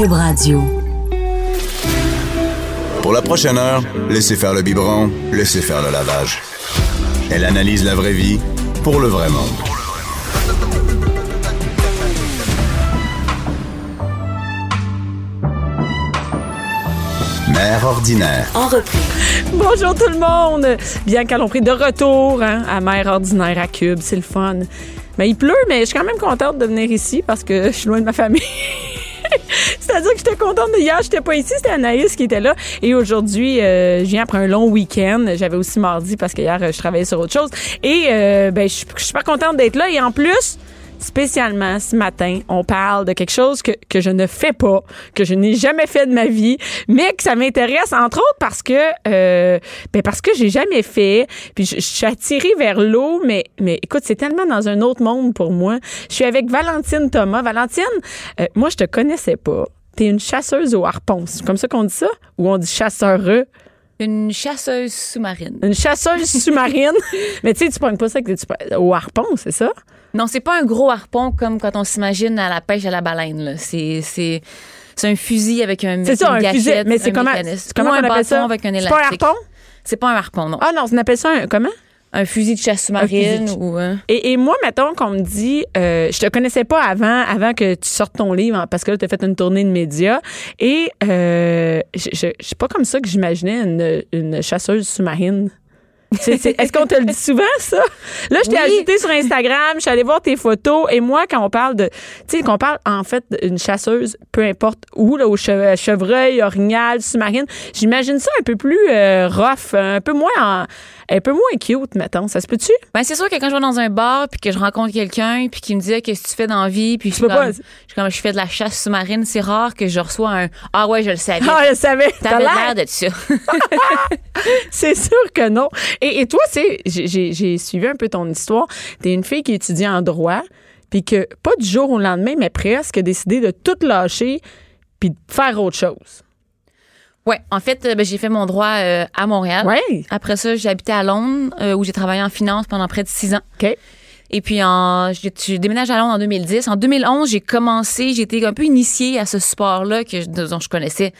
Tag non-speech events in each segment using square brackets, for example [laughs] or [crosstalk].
Cube Radio. Pour la prochaine heure, laissez faire le biberon, laissez faire le lavage. Elle analyse la vraie vie pour le vrai monde. Mère ordinaire. En reprise. Bonjour tout le monde! Bien qu'à l'on pris de retour hein, à Mère Ordinaire à Cube, c'est le fun. Mais il pleut, mais je suis quand même contente de venir ici parce que je suis loin de ma famille. [laughs] C'est-à-dire que j'étais contente de hier, j'étais pas ici, c'était Anaïs qui était là. Et aujourd'hui, euh, je viens après un long week-end. J'avais aussi mardi parce que hier, je travaillais sur autre chose. Et euh, ben, je suis super contente d'être là. Et en plus, spécialement ce matin, on parle de quelque chose que, que je ne fais pas, que je n'ai jamais fait de ma vie, mais que ça m'intéresse entre autres parce que euh, ben parce que j'ai jamais fait. Puis je, je suis attirée vers l'eau, mais mais écoute, c'est tellement dans un autre monde pour moi. Je suis avec Valentine Thomas. Valentine, euh, moi je te connaissais pas. T'es une chasseuse au harpon. C'est comme ça qu'on dit ça? Ou on dit chasseureux? Une chasseuse sous-marine. Une chasseuse sous-marine? [laughs] mais tu sais, tu prends pas ça que tu, au harpon, c'est ça? Non, c'est pas un gros harpon comme quand on s'imagine à la pêche à la baleine. C'est c'est c'est un fusil avec un C'est ça, une un fusil. gâchette, Mais c'est un comment, comment on appelle ça? avec un C'est pas un harpon? C'est pas un harpon, non. Ah non, on appelle ça un, comment? Un fusil de chasse sous-marine de- ou euh, Et, et moi, mettons qu'on me dit, euh, je te connaissais pas avant, avant que tu sortes ton livre, hein, parce que là, tu as fait une tournée de médias. Et euh, je sais pas comme ça que j'imaginais une, une chasseuse sous-marine. Est-ce qu'on te le dit souvent, ça? Là, je t'ai Oui. ajouté sur Instagram, je suis allée voir tes photos. Et moi, quand on parle de. Tu sais, qu'on parle en fait d'une chasseuse, peu importe où, là, au che- chevreuil, orignal, sous-marine, j'imagine ça un peu plus euh, rough, un peu moins en- un peu moins cute, mettons. Ça se peut-tu? Ben c'est sûr que quand je vais dans un bar puis que je rencontre quelqu'un puis qui me dit Ah, qu'est-ce que tu fais dans la vie? Puis je suis pas- comme, je suis comme, je fais de la chasse sous-marine, c'est rare que je reçois un ah ouais, je le savais. Ah, je savais. T'as T'avais l'air. de ça. [laughs] [laughs] C'est sûr que non. Et, et toi, c'est, j'ai- j'ai suivi un peu ton histoire. T'es une fille qui étudie en droit, puis que pas du jour au lendemain, mais presque, a décidé de tout lâcher puis de faire autre chose. Ouais, en fait, euh, ben, j'ai fait mon droit euh, à Montréal. Ouais. Après ça, j'ai habité à Londres où j'ai travaillé en finance pendant près de six ans. OK. Et puis, en, j'ai, déménagé à Londres en 2010. En 2011, j'ai commencé, j'ai été un peu initiée à ce sport-là que, dont je connaissais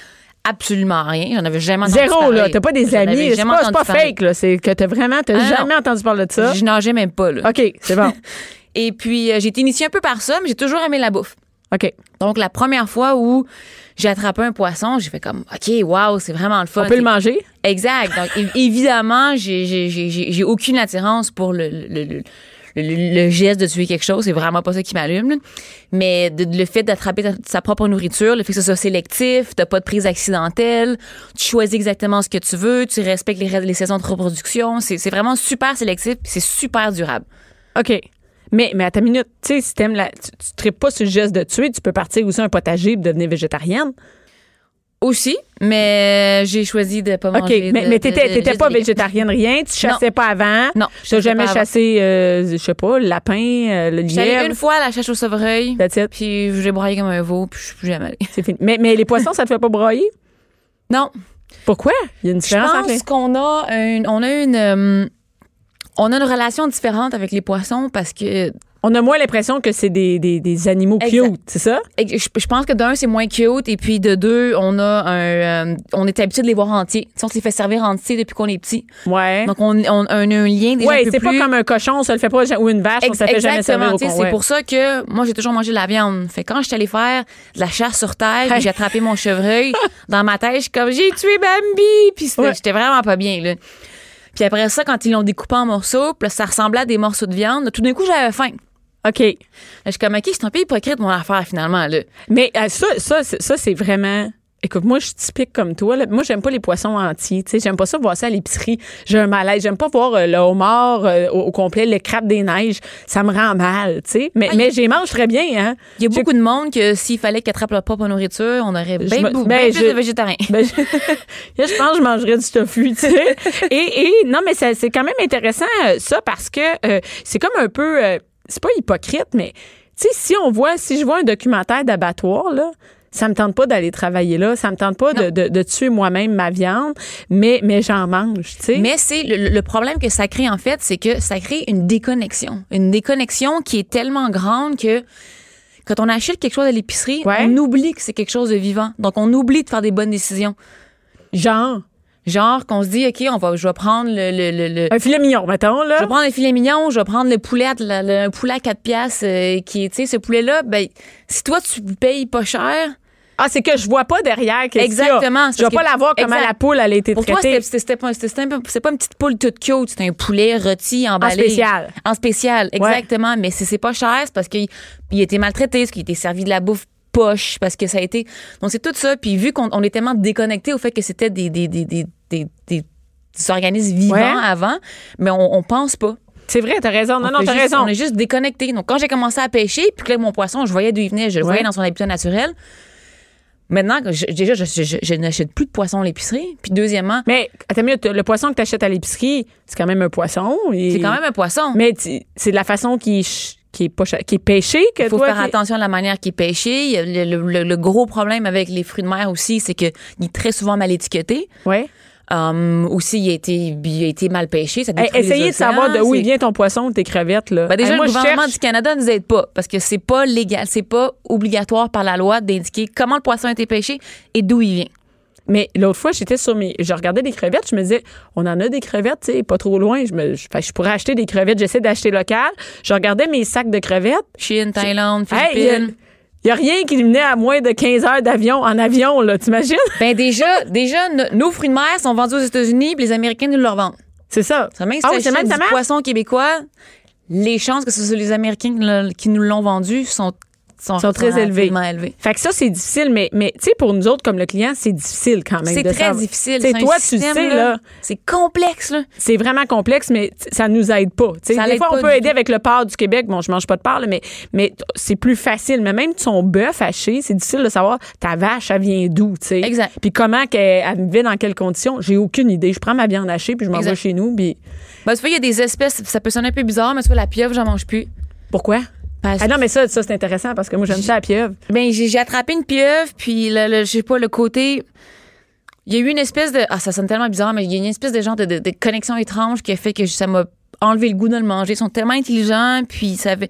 absolument rien. J'en avais jamais entendu Zéro, parler. là. T'as pas des amis. C'est pas, pas fake, là. C'est que t'as vraiment, t'as Ah, non. jamais entendu parler de ça. Je nageais même pas, là. OK, c'est bon. [laughs] Et puis, euh, j'ai été initiée un peu par ça, mais j'ai toujours aimé la bouffe. OK. Donc, la première fois où j'ai attrapé un poisson, j'ai fait comme, OK, wow, c'est vraiment le fun. On peut le manger? Exact. Donc, évidemment, j'ai- j'ai j'ai- j'ai- j'ai aucune attirance pour le, le, le, le- geste de tuer quelque chose. C'est vraiment pas ça qui m'allume. Mais de- le fait d'attraper sa propre nourriture, le fait que ce soit sélectif, t'as pas de prise accidentelle, tu choisis exactement ce que tu veux, tu respectes les, les saisons de reproduction. C'est vraiment super sélectif c'est super durable. OK. Mais, mais à ta minute, tu sais, si t'aimes la. Tu, tu tripes pas sur le geste de tuer, tu peux partir aussi un potager et devenir végétarienne. Aussi, mais j'ai choisi de pas OK, manger. mais, de- mais t'étais, de- t'étais pas végétarienne, rien. Tu chassais Non. pas avant. Non, je T'as chassais jamais chassé, euh, je sais pas, le lapin, euh, le J'allais lièvre. une fois à la chasse au sevreuil, puis j'ai broyé comme un veau, puis je suis plus jamais allée. C'est fini. Mais, mais les poissons, ça te fait pas broyer? Non, Pourquoi? Il y a une je différence les... pense qu'on a une, on a une, euh, on a une relation différente avec les poissons parce que On a moins l'impression que c'est des, des, des animaux Exact. cute, c'est ça? je, je pense que d'un c'est moins cute et puis de deux on a un, euh, on est habitué de les voir entiers. Tu sais, on s'est fait servir entier depuis qu'on est petit, Ouais. donc on, on, on a un lien déjà ouais, c'est pas comme un cochon, on se le fait pas, ou une vache, on se Ex- fait jamais servir au c'est pour ça que moi j'ai toujours mangé de la viande. Fait que quand je suis allée faire de la chasse sur terre, j'ai attrapé mon chevreuil [laughs] dans ma tête, je suis comme j'ai tué Bambi, puis Ouais. j'étais vraiment pas bien là. Puis après ça quand ils l'ont découpé en morceaux, puis là, ça ressemblait à des morceaux de viande, tout d'un coup j'avais faim. OK. Là, je suis comme OK, c'est un peu hypocrite mon affaire finalement là. Mais euh, ça, ça, c'est- ça c'est vraiment Écoute, moi, je suis typique comme toi. là. Moi, j'aime pas les poissons entiers. Tu sais, j'aime pas ça voir ça à l'épicerie. J'ai un malaise. J'aime pas voir euh, le homard euh, au, au complet, le crabe des neiges. Ça me rend mal, tu sais. Mais, Ah, mais j'y mange très bien, hein. Il y a beaucoup de monde que s'il fallait qu'ils attrapent leur propre nourriture, on aurait bien, ben, plus je- de végétariens. Ben, [laughs] je, pense que je mangerais du tofu, tu sais. [laughs] Et, et non, mais c'est quand même intéressant, euh, ça, parce que euh, c'est comme un peu... c'est pas hypocrite, mais tu sais, si on voit... Si je vois un documentaire d'abattoir, là, ça me tente pas d'aller travailler là. Ça me tente pas de, de- de tuer moi-même ma viande, mais, mais j'en mange, tu sais. Mais c'est le, le problème que ça crée en fait, c'est que ça crée une déconnexion, une déconnexion qui est tellement grande que quand on achète quelque chose à l'épicerie, Ouais. on oublie que c'est quelque chose de vivant. Donc on oublie de faire des bonnes décisions. Genre, Genre qu'on se dit ok, on va, je vais prendre le, le, le- un filet mignon, mettons, là. je vais prendre un filet mignon, je vais prendre le poulet, le, poulet à 4 piastres euh, qui est, tu sais, ce poulet-là, ben, si toi tu payes pas cher, Ah, c'est que je vois pas derrière qu'est-ce. Exactement, Je vais pas la voir comment Exact. la poule, elle a été Pour toi, traitée. c'était- c'était c'était pas, c'était- c'était c'est pas une petite poule toute cute, c'est un poulet rôti, emballé. spécial. En spécial, exactement. Mais si c'est pas cher, c'est parce qu'il il a été maltraité, parce qu'il a été servi de la bouffe poche, parce que ça a été. Donc, c'est tout ça. Puis, vu qu'on on est tellement déconnecté au fait que c'était des, des, des, des, des, organismes vivants Ouais. avant, mais on, on pense pas. C'est vrai, t'as raison. Non, On non, t'as raison. On est juste déconnecté. Donc, quand j'ai commencé à pêcher, puis que là, mon poisson, je voyais d'où il venait, je le Ouais. voyais dans son habitat naturel. Maintenant, je- déjà, je, je- je n'achète plus de poisson à l'épicerie. Puis, deuxièmement, Mais attends minute, le poisson que tu achètes à l'épicerie, c'est quand même un poisson. et- c'est quand même un poisson. Mais c'est de la façon qui qui est, pas qui est pêché que Il faut toi. faire qui- attention à la manière qu'il est pêché. Le gros problème avec les fruits de mer aussi, c'est qu'il est très souvent mal étiqueté. Ouais. Um, aussi, il a, été, il a été mal pêché. Ça Hey, essayez de savoir de où il vient ton poisson, tes crevettes. Là. Ben déjà, Hey, moi, le gouvernement cherche- du Canada ne nous aide pas parce que c'est pas légal, c'est pas obligatoire par la loi d'indiquer comment le poisson a été pêché et d'où il vient. Mais l'autre fois, j'étais sur mes. Je regardais des crevettes, je me disais, on en a des crevettes, tu sais, pas trop loin. Je, me, je, pourrais acheter des crevettes. J'essaie d'acheter local. Je regardais mes sacs de crevettes. Chine, Thaïlande, Hey, il y a- rien qui venait à moins de 15 heures d'avion en avion, là, t'imagines? [laughs] Ben déjà, déjà no- nos fruits de mer sont vendus aux États-Unis, puis les Américains nous le revendent. C'est ça. Ça même si Ah tu oui, c'est achètes même du poisson québécois, les chances que ce soit les Américains qui nous l'ont vendu sont, sont, Sont très élevés. Fait que ça, c'est difficile, mais, mais tu sais, pour nous autres, comme le client, c'est difficile quand même. C'est très savoir. difficile. C'est toi, tu système, sais, là, C'est complexe, là. c'est vraiment complexe, mais ça nous aide pas. Ça des fois, on peut aider avec le porc du Québec. Bon, je mange pas de porc, là, mais, mais c'est plus facile. Mais même son bœuf haché, c'est difficile de savoir ta vache, elle vient d'où, tu sais? Exact. Puis comment qu'elle elle vit dans quelles conditions? J'ai aucune idée. Je prends ma viande hachée, puis je m'en vais chez nous, puis Ben, tu vois, il y a des espèces, ça peut sonner un peu bizarre, mais tu vois, la pieuvre, j'en mange plus. pourquoi? Ah non, mais ça, ça c'est intéressant parce que moi, j'aime ça la pieuvre. Ben, j'ai attrapé une pieuvre, puis le- je sais pas, le côté. Il y a eu une espèce de. Ah, ça sonne tellement bizarre, mais il y a une espèce de genre de, de- de connexion étrange qui a fait que ça m'a enlevé le goût de le manger. Ils sont tellement intelligents, puis ça avait.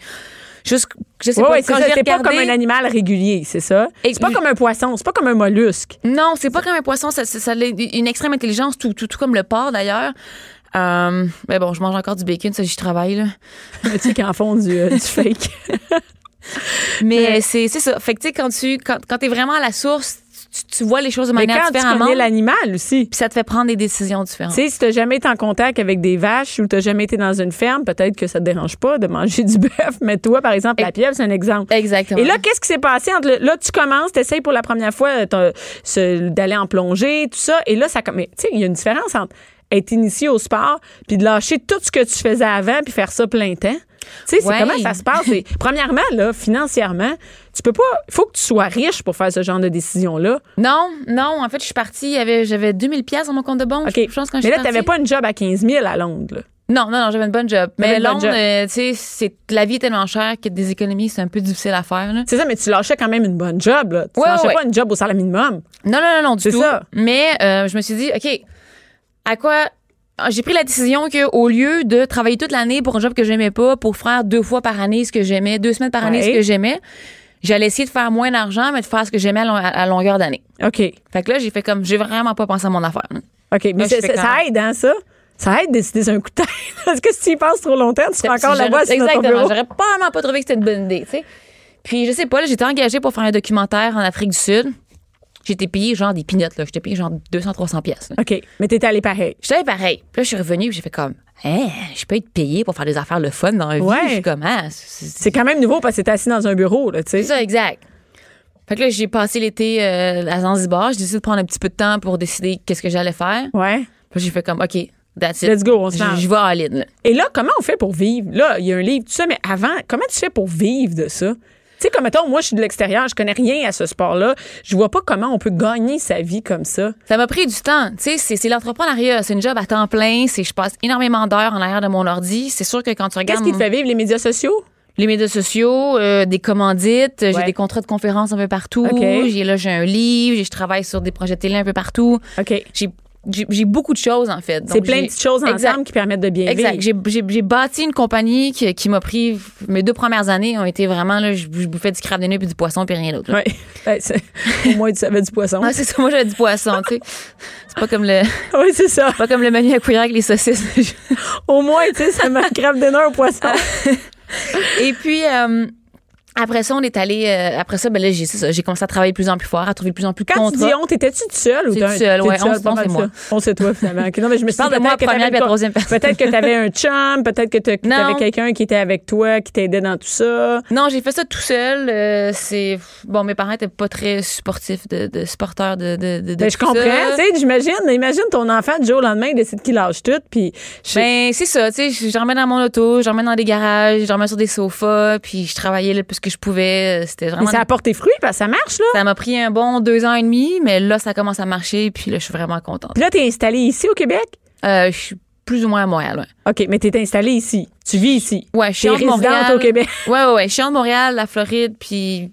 Juste, je sais Ouais, pas, ouais, quand ça. pas comme un animal régulier, c'est ça? Et- C'est pas comme un poisson, c'est pas comme un mollusque. Non, c'est pas comme un poisson, ça, ça, ça a une extrême intelligence, tout, tout, tout comme le porc d'ailleurs. Euh, mais bon, je mange encore du bacon, ça j'y travaille là. [laughs] tu sais, qui en font du, euh, du fake. [laughs] Mais c'est c'est ça. Fait que tu sais, quand tu quand, quand t'es vraiment à la source, tu, tu vois les choses de Mais manière quand tu connais l'animal aussi. Puis ça te fait prendre des décisions différentes. Tu sais, si t'as jamais été en contact avec des vaches ou t'as jamais été dans une ferme, peut-être que ça te dérange pas de manger [laughs] du bœuf. Mais toi, par exemple, la pieuvre, c'est un exemple. Exactement. Et là, qu'est-ce qui s'est passé entre le- là, tu commences, t'essayes pour la première fois euh, d'aller en plongée, tout ça, et là, ça, mais tu sais, il y a une différence entre être initié au sport puis de lâcher tout ce que tu faisais avant puis faire ça plein temps. Tu sais, c'est comment ça se passe? Et premièrement, là, financièrement, tu peux pas. Il faut que tu sois riche pour faire ce genre de décision-là. Non, non, en fait, je suis partie, j'avais 2000 pièces dans mon compte de banque. OK. Je pense quand mais là, t'avais partie. pas une job à 15 000 à Londres. là. Non, non, non, j'avais une bonne job. Mais Londres, euh, tu sais, c'est la vie est tellement chère que des économies, c'est un peu difficile à faire. Là. C'est ça, mais tu lâchais quand même une bonne job. Là. Tu Ouais, lâchais ouais. pas une job au salaire minimum. Non, non, non, non, du C'est tout. ça. Mais euh, je me suis dit, OK, à quoi. J'ai pris la décision qu'au lieu de travailler toute l'année pour un job que j'aimais pas, pour faire deux fois par année ce que j'aimais, deux semaines par année Ouais. ce que j'aimais, j'allais essayer de faire moins d'argent, mais de faire ce que j'aimais à, long- à longueur d'année. OK. Fait que là, j'ai fait comme, j'ai vraiment pas pensé à mon affaire. OK. Mais Là, ça, ça aide, hein, ça? Ça aide de décider sur un coup de tête. [laughs] Parce que si tu y passes trop longtemps, tu seras encore là-bas sur Exactement. J'aurais probablement pas trouvé que c'était une bonne idée, tu sais. Puis, je sais pas, là, j'étais engagée pour faire un documentaire en Afrique du Sud. J'étais payée genre des pinottes, là. J'étais payée genre 200-300 pièces. OK. Mais t'étais allé pareil. J'étais pareil. Puis là, je suis revenue j'ai fait comme, hein, je peux être payée pour faire des affaires le fun dans la vie. Ouais. Je suis comme, ah, c'est- quand même nouveau parce que t'es assis dans un bureau, là, tu sais. c'est ça, exact. Fait que là, j'ai passé l'été euh, à Zanzibar. J'ai décidé de prendre un petit peu de temps pour décider qu'est-ce que j'allais faire. Ouais. Puis j'ai fait comme, OK, that's it. Let's go, on se Je vais à l'île. Et là, comment on fait pour vivre? Là, il y a un livre, tout ça, mais avant, comment tu fais pour vivre de ça? Tu sais, comme mettons, moi, je suis de l'extérieur, je connais rien à ce sport-là. Je vois pas comment on peut gagner sa vie comme ça. Ça m'a pris du temps. Tu sais, c'est, l'entrepreneuriat. C'est une job à temps plein. C'est, je passe énormément d'heures en arrière de mon ordi. C'est sûr que quand tu Qu'est-ce regardes qui te fait vivre? Les médias sociaux? les médias sociaux, euh, des commandites, Ouais. j'ai des contrats de conférences un peu partout. J'ai là, j'ai un livre, je travaille sur des projets télé un peu partout. OK. J'ai, j'ai, beaucoup de choses, en fait. C'est plein de petites choses ensemble Exact. qui permettent de bien Exact. vivre. J'ai, j'ai, bâti une compagnie qui, qui m'a pris. Mes deux premières années ont été vraiment là, je, je bouffais du crabe de nez puis du poisson puis rien d'autre. Ouais. [laughs] Au moins, tu savais du poisson. Ah, c'est ça, moi j'avais du poisson, tu sais. C'est pas comme le [laughs] oui, c'est ça. pas comme le menu à cuillère avec les saucisses. [laughs] Au moins, tu sais, ça m'a grave donné un poisson. Et puis euh, après ça, on est allé euh, après ça ben là j'ai c'est ça, j'ai commencé à travailler de plus en plus fort, à trouver de plus en plus de Quand tu dis on, t'étais-tu toute seule ou t'as toute seule, t'es ouais, on- on, c'est moi. On, c'est toi, finalement. Non, mais je me suis parle dit de moi peut-être que première quoi- troisième personne. Peut-être que t'avais un chum, peut-être que t'avais quelqu'un qui était avec toi, qui t'aidait dans tout ça. Non, j'ai fait ça tout seul. euh, c'est bon, mes parents étaient pas très supportifs de, de supporters de de, de, de Ben, je comprends. Tu sais, j'imagine, imagine ton enfant du jour au lendemain, il décide qu'il lâche tout, puis je- Ben, c'est ça, tu sais, remets dans mon auto, remets dans des garages, remets sur des sofas, puis je travaillais le plus que je pouvais. C'était mais vraiment. ça apporte tes fruits, parce que ça marche, là. Ça m'a pris un bon deux ans et demi, mais là, ça commence à marcher, puis là, je suis vraiment contente. Puis là, t'es installé ici au Québec? Euh, je suis plus ou moins à Montréal, ouais. OK, mais t'es installé ici. Tu vis ici. Ouais, je suis résidente Montréal. au Québec. Ouais, ouais, ouais. Je suis entre Montréal, la Floride, puis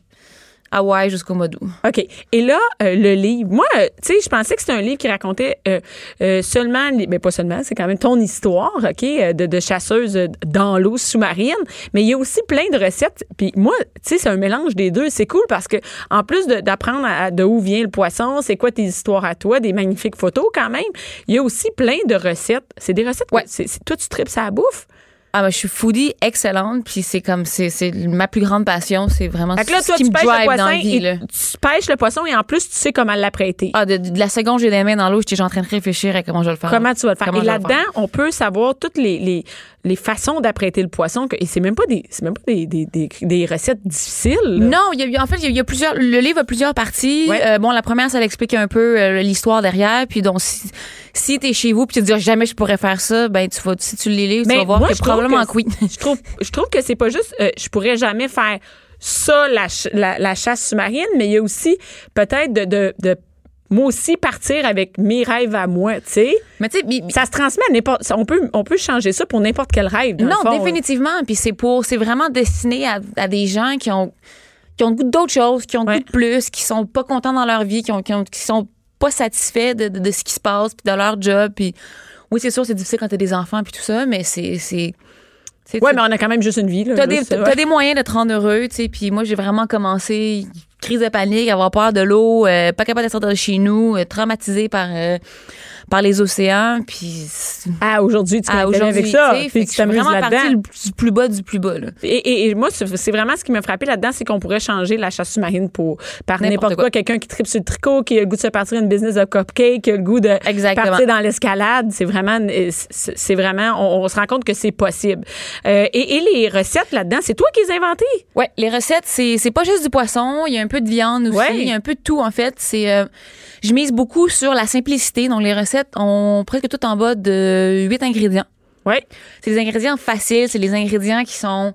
Hawaï jusqu'au mois d'août. OK. Et là, euh, le livre, moi, euh, tu sais, je pensais que c'était un livre qui racontait euh, seulement, les- ben pas seulement, c'est quand même ton histoire, OK, de, de chasseuse dans l'eau sous-marine, mais il y a aussi plein de recettes. Puis moi, tu sais, c'est un mélange des deux. C'est cool parce que en plus d'apprendre de où vient le poisson, c'est quoi tes histoires à toi, des magnifiques photos quand même, il y a aussi plein de recettes. C'est des recettes, Ouais. que- c'est c'est- toi, tu tripes ça à bouffe? Ah, ben, je suis foodie excellente, puis c'est comme, c'est, c'est ma plus grande passion, c'est vraiment Fait que là, ce toi, qui tu me pêches le dans poisson, la vie, et là. tu pêches le poisson et en plus, tu sais comment l'apprêter. Ah, de, de la seconde j'ai les mains dans l'eau, j'étais en train de réfléchir à comment je vais le faire. Comment tu vas le faire. Comment et là-dedans, on peut savoir toutes les, les, les façons d'apprêter le poisson. que- et c'est même pas des, c'est même pas des, des, des, des recettes difficiles. là. Non, il y a, en fait, il y a- il y, a plusieurs. Le livre a plusieurs parties. Ouais. Euh, bon, la première, ça l'explique un peu euh, l'histoire derrière. Puis donc, si, si t'es chez vous, puis tu te dis jamais je pourrais faire ça, ben tu vas, si tu les lis, tu vas voir moi, que je trouve probablement que oui. je trouve, je trouve que c'est pas juste, euh, je pourrais jamais faire ça, la, ch- la, la chasse sous-marine, mais il y a aussi peut-être de, de, de moi aussi partir avec mes rêves à moi, tu sais. Mais tu sais, Ça se transmet à n'importe, on peut, on peut changer ça pour n'importe quel rêve. non, fond. définitivement. Puis c'est pour, c'est vraiment destiné à, à des gens qui ont, qui ont le goût d'autres choses, qui ont le Ouais. goût de plus, qui sont pas contents dans leur vie, qui ont, qui, ont- qui sont pas satisfaits de, de, de ce qui se passe, puis de leur job. Puis oui, c'est sûr, c'est difficile quand t'as des enfants puis tout ça, mais c'est, c'est, Ouais, mais on a quand même juste une vie. T'as des, des moyens de te rendre heureux, tu sais. Puis moi, j'ai vraiment commencé crise de panique, avoir peur de l'eau, euh, pas capable de sortir de chez nous, euh, traumatisé par euh, par les océans. Puis Ah, aujourd'hui, tu à connais avec aujourd'hui, ça. Puis tu t'amuses vraiment là-dedans. du plus bas du plus bas. Là. Et, et- et moi, c'est vraiment ce qui m'a frappé là-dedans, c'est qu'on pourrait changer la chasse sous-marine pour par N'importe quoi. quoi. Quelqu'un qui tripe sur le tricot, qui a le goût de se partir une business de cupcake, qui a le goût de Exactement. partir dans l'escalade. C'est vraiment, euh, c'est c'est vraiment, on, on se rend compte que c'est possible. Euh, et, et les recettes là-dedans, c'est toi qui les as inventées? Ouais, les recettes, c'est c'est pas juste du poisson, il y a un peu de viande aussi, Ouais. il y a un peu de tout en fait. C'est euh, je mise beaucoup sur la simplicité. Donc les recettes ont presque tout en bas de 8 ingrédients. Ouais. C'est des ingrédients faciles, c'est les ingrédients qui sont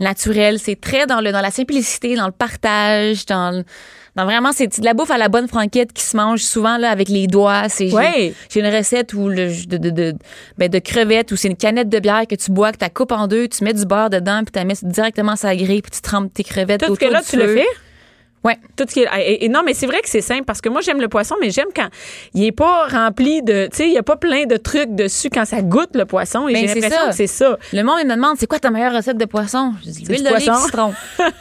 naturels. C'est très dans le dans la simplicité, dans le partage, dans le- dans vraiment c'est de la bouffe à la bonne franquette qui se mange souvent là avec les doigts. C'est j'ai- Ouais. j'ai une recette où le de de de, ben, de crevettes où c'est une canette de bière que tu bois, que tu coupes en deux, tu mets du beurre dedans, puis tu la mets directement sur la grille, puis tu trempes tes crevettes Tout ce autour que là, du tu le feu. fais? Ouais. Tout ce qui est- et, et non, mais c'est vrai que c'est simple parce que moi, j'aime le poisson, mais j'aime quand il est pas rempli de. Tu sais, il y a pas plein de trucs dessus quand ça goûte le poisson. Et Ben, j'ai l'impression que c'est ça. Le monde il me demande c'est quoi ta meilleure recette de poisson? Je dis l'huile d'olive citron. [laughs]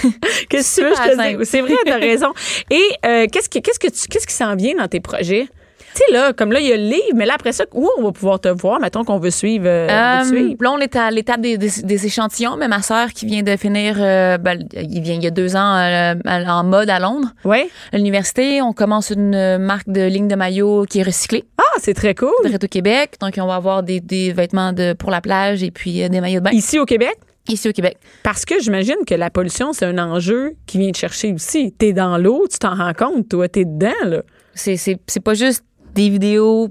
[laughs] Qu'est-ce que tu veux, je te? C'est vrai, t'as raison. Et euh, qu'est-ce, que, qu'est-ce, que tu, qu'est-ce qui s'en vient dans tes projets? Tu sais, là, comme là, il y a le livre, mais là, après ça, où on va pouvoir te voir? Mettons qu'on veut suivre. euh, Euh, veut te suivre. là, on est à l'étape des, des- des échantillons, mais ma sœur qui vient de finir, euh, ben, il vient il y a deux ans euh, en mode à Londres, Oui. à l'université. On commence une euh, marque de ligne de maillot qui est recyclée, Ah, c'est très cool. direct au Québec. Donc, on va avoir des, des vêtements de, pour la plage et puis euh, des maillots de bain. Ici au Québec? ici au Québec. Parce que j'imagine que la pollution, c'est un enjeu qui vient te chercher aussi. T'es dans l'eau, tu t'en rends compte, toi, t'es dedans, là. C'est pas juste des vidéos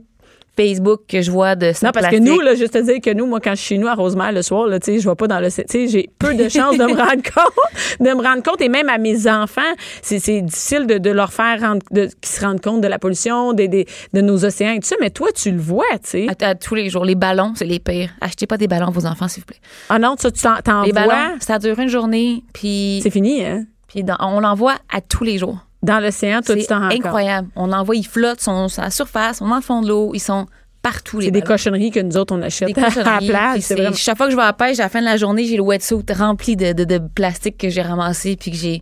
Facebook que je vois de Non, parce que nous, là, juste te dire que nous, moi, quand je suis chez nous à Rosemère le soir, là, je vais pas dans le, j'ai peu de chances de me rendre [laughs] compte, de me rendre compte, et même à mes enfants, c'est, difficile de, de leur faire rendre, de, qu'ils se rendent compte de la pollution, des, des- de nos océans et tout ça, mais toi, tu le vois, tu sais. à, à tous les jours. Les ballons, c'est les pires. Achetez pas des ballons à vos enfants, s'il vous plaît. Ah non, ça, tu t'en, t'en Les vois, ballons, ça dure une journée, puis, c'est fini, hein? puis dans- on l'envoie à tous les jours. Dans l'océan, t'en rends compte. incroyable. On l'envoie, ils flottent, sont à la surface, on est dans le fond de l'eau, ils sont partout. C'est des cochonneries que nous autres, on achète Des à la plage. vraiment... Chaque fois que je vais à la pêche, à la fin de la journée, j'ai le wetsuit rempli de, de, de plastique que j'ai ramassé puis que j'ai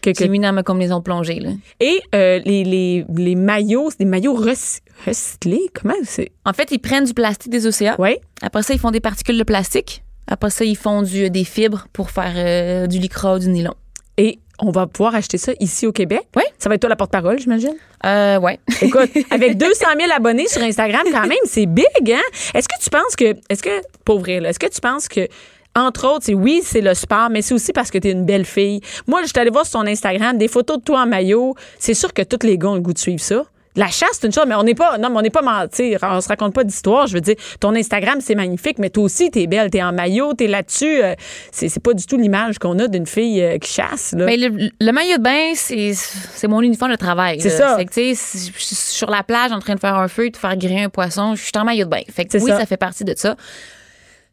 que- que- mis dans ma combinaison plongée. Là. Et euh, les, les, les maillots, c'est des maillots recy- recyclés? Comment c'est? En fait, ils prennent du plastique des océans. Oui. Après ça, ils font des particules de plastique. Après ça, ils font du, des fibres pour faire euh, du lycra ou du nylon. Et on va pouvoir acheter ça ici au Québec. Oui. Ça va être toi la porte-parole, j'imagine? Euh, ouais. [laughs] Écoute, avec 200 000 abonnés sur Instagram, quand même, c'est big, hein? Est-ce que tu penses que, est-ce que, pour vrai, là, est-ce que tu penses que, entre autres, c'est oui, c'est le sport, mais c'est aussi parce que tu es une belle fille. Moi, je suis allée voir sur ton Instagram des photos de toi en maillot. C'est sûr que tous les gars ont le goût de suivre ça. La chasse, c'est une chose, mais on n'est pas, non, mais on n'est pas mentir. On se raconte pas d'histoire. Je veux dire, ton Instagram, c'est magnifique, mais toi aussi, t'es belle, t'es en maillot, t'es là-dessus. Euh, c'est, c'est pas du tout l'image qu'on a d'une fille euh, qui chasse, là. Mais le, le maillot de bain, c'est c'est mon uniforme de travail. C'est là. ça. Fait que, tu sais, je suis sur la plage en train de faire un feu, de faire griller un poisson, je suis en maillot de bain. Fait que C'est oui, ça. ça. fait partie de ça.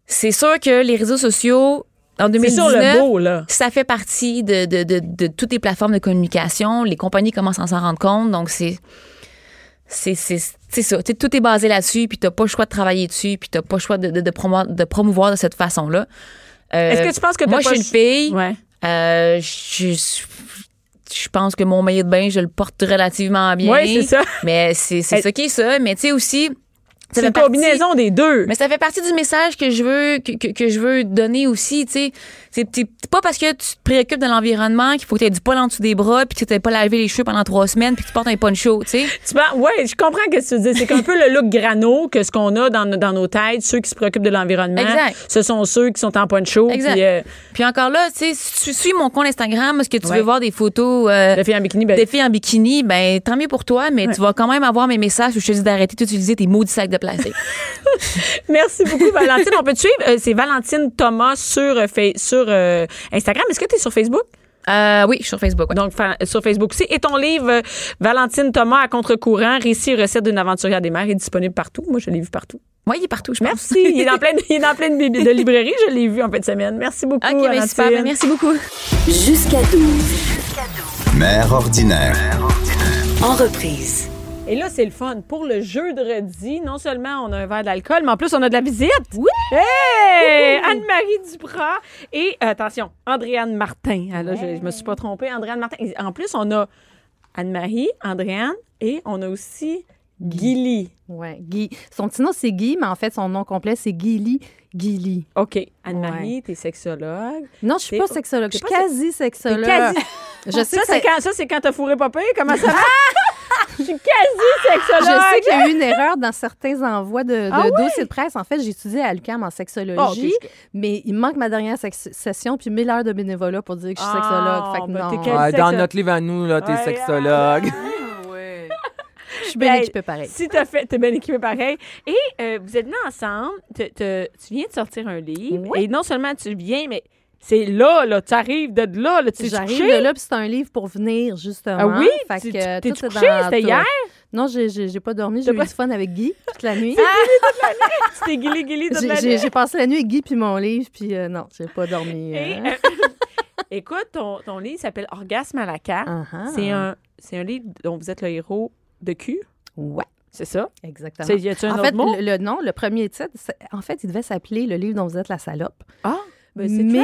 C'est sûr que les réseaux sociaux, en c'est 2019, sur le beau, là. ça fait partie de, de, de, de toutes les plateformes de communication. Les compagnies commencent à s'en rendre compte. Donc, c'est. C'est c'est- c'est ça. Tu sais, tout est basé là-dessus, puis t'as pas le choix de travailler dessus, puis t'as pas le choix de, de, de promouvoir, de promouvoir de cette façon-là. Euh, Est-ce que tu penses que Moi, je suis une le- fille. Ouais. Euh, je, je pense que mon maillot de bain, je le porte relativement bien. Oui, c'est ça. Mais c'est ça qui est ça. Mais tu sais aussi. C'est une combinaison des deux. mais ça fait partie du message que je veux que, que, que je veux donner aussi, tu sais. C'est pas parce que tu te préoccupes de l'environnement qu'il faut que tu aies du poil en dessous des bras puis que tu n'aies pas lavé les cheveux pendant trois semaines puis que tu portes un poncho, tu sais. Tu ouais, je comprends ce que tu dire. C'est un peu le look grano que ce qu'on a dans, nos- dans nos têtes, ceux qui se préoccupent de l'environnement. Exact. Ce sont ceux qui sont en poncho. Exact. Puis, euh, Puis encore là, tu sais, si tu suis mon compte Instagram, est-ce que tu Ouais. veux voir des photos euh, la fille en bikini, ben, des filles en bikini, ben tant mieux pour toi, mais tu vas quand même avoir mes messages où je te dis d'arrêter d'utiliser tes maudits sacs de plastique. [laughs] merci beaucoup, Valentine. On peut te suivre? Euh, c'est Valentine Thomas sur, euh, sur euh, Instagram. Est-ce que tu es sur Facebook? Euh, oui, je suis sur Facebook. ouais. Donc, fa- sur Facebook aussi. Et ton livre, euh, Valentine Thomas à contre-courant, récit et recettes d'une aventurière des mers, est disponible partout. Moi, je l'ai vu partout. Oui, il est partout, je pense. Merci. Il est dans plein de, il est dans plein de, librairies. Je l'ai vu en fin de semaine. Merci beaucoup, OK, ben super. Ben, merci beaucoup. Jusqu'à 12. Mère ordinaire. En reprise. Et là, c'est le fun. Pour le jeudi, non seulement on a un verre d'alcool, mais en plus, on a de la visite. Oui! Hey! Anne-Marie Duprat et, euh, attention, Andréane Martin. Ah, là, je, je me suis pas trompée. Andréane Martin. Et En plus, on a Anne-Marie, Andréane et on a aussi Gilly. Ouais, Guy. Son petit nom, c'est Guy, mais en fait, son nom complet, c'est Gilly Gilly. OK. Anne-Marie, t'es sexologue. Non, je suis pas sexologue. Je suis pas quasi sexologue. quasi- Je sais ça, c'est quand, ça, c'est quand t'as fourré papa. Comment ça va? [laughs] Je suis quasi sexologue. Je sais qu'il y a eu une erreur dans certains envois de, de Ah oui? dossiers de presse. En fait, j'ai étudié à l'UQAM en sexologie, Oh, je- mais il me manque ma dernière sex- session puis 1000 heures de bénévolat pour dire que je suis Ah, sexologue. Fait que ben, non, dans notre livre à nous, là, t'es Ouais, sexologue. je suis bien Hey, équipée pareil. Si t'as fait, t'es bien équipé pareil. Et euh, vous êtes venus ensemble. te- te- tu viens de sortir un livre. Oui. Et non seulement tu viens, mais c'est là, là. Tu arrives de là, là. Tu t'es J'arrive de là, puis c'est un livre pour venir, justement. Ah oui? Fait Tu- que, est couché? C'était hier? Non, j'ai j'ai- pas dormi. J'ai eu pas- du fun avec Guy toute la nuit. [laughs] Tu t'es toute J'ai- la nuit. j'ai passé la nuit avec Guy puis mon livre, puis euh, non, j'ai pas dormi. Et, euh. euh, [laughs] écoute, ton, ton livre s'appelle Orgasme à la carte. Ah, ah. C'est un, c'est un livre dont vous êtes le héros de cul. Ouais, C'est ça? exactement. Y a-tu un en autre fait, mot? le, le nom, le premier titre, en fait, il devait s'appeler Le livre dont vous êtes la salope. Ah, ben mais,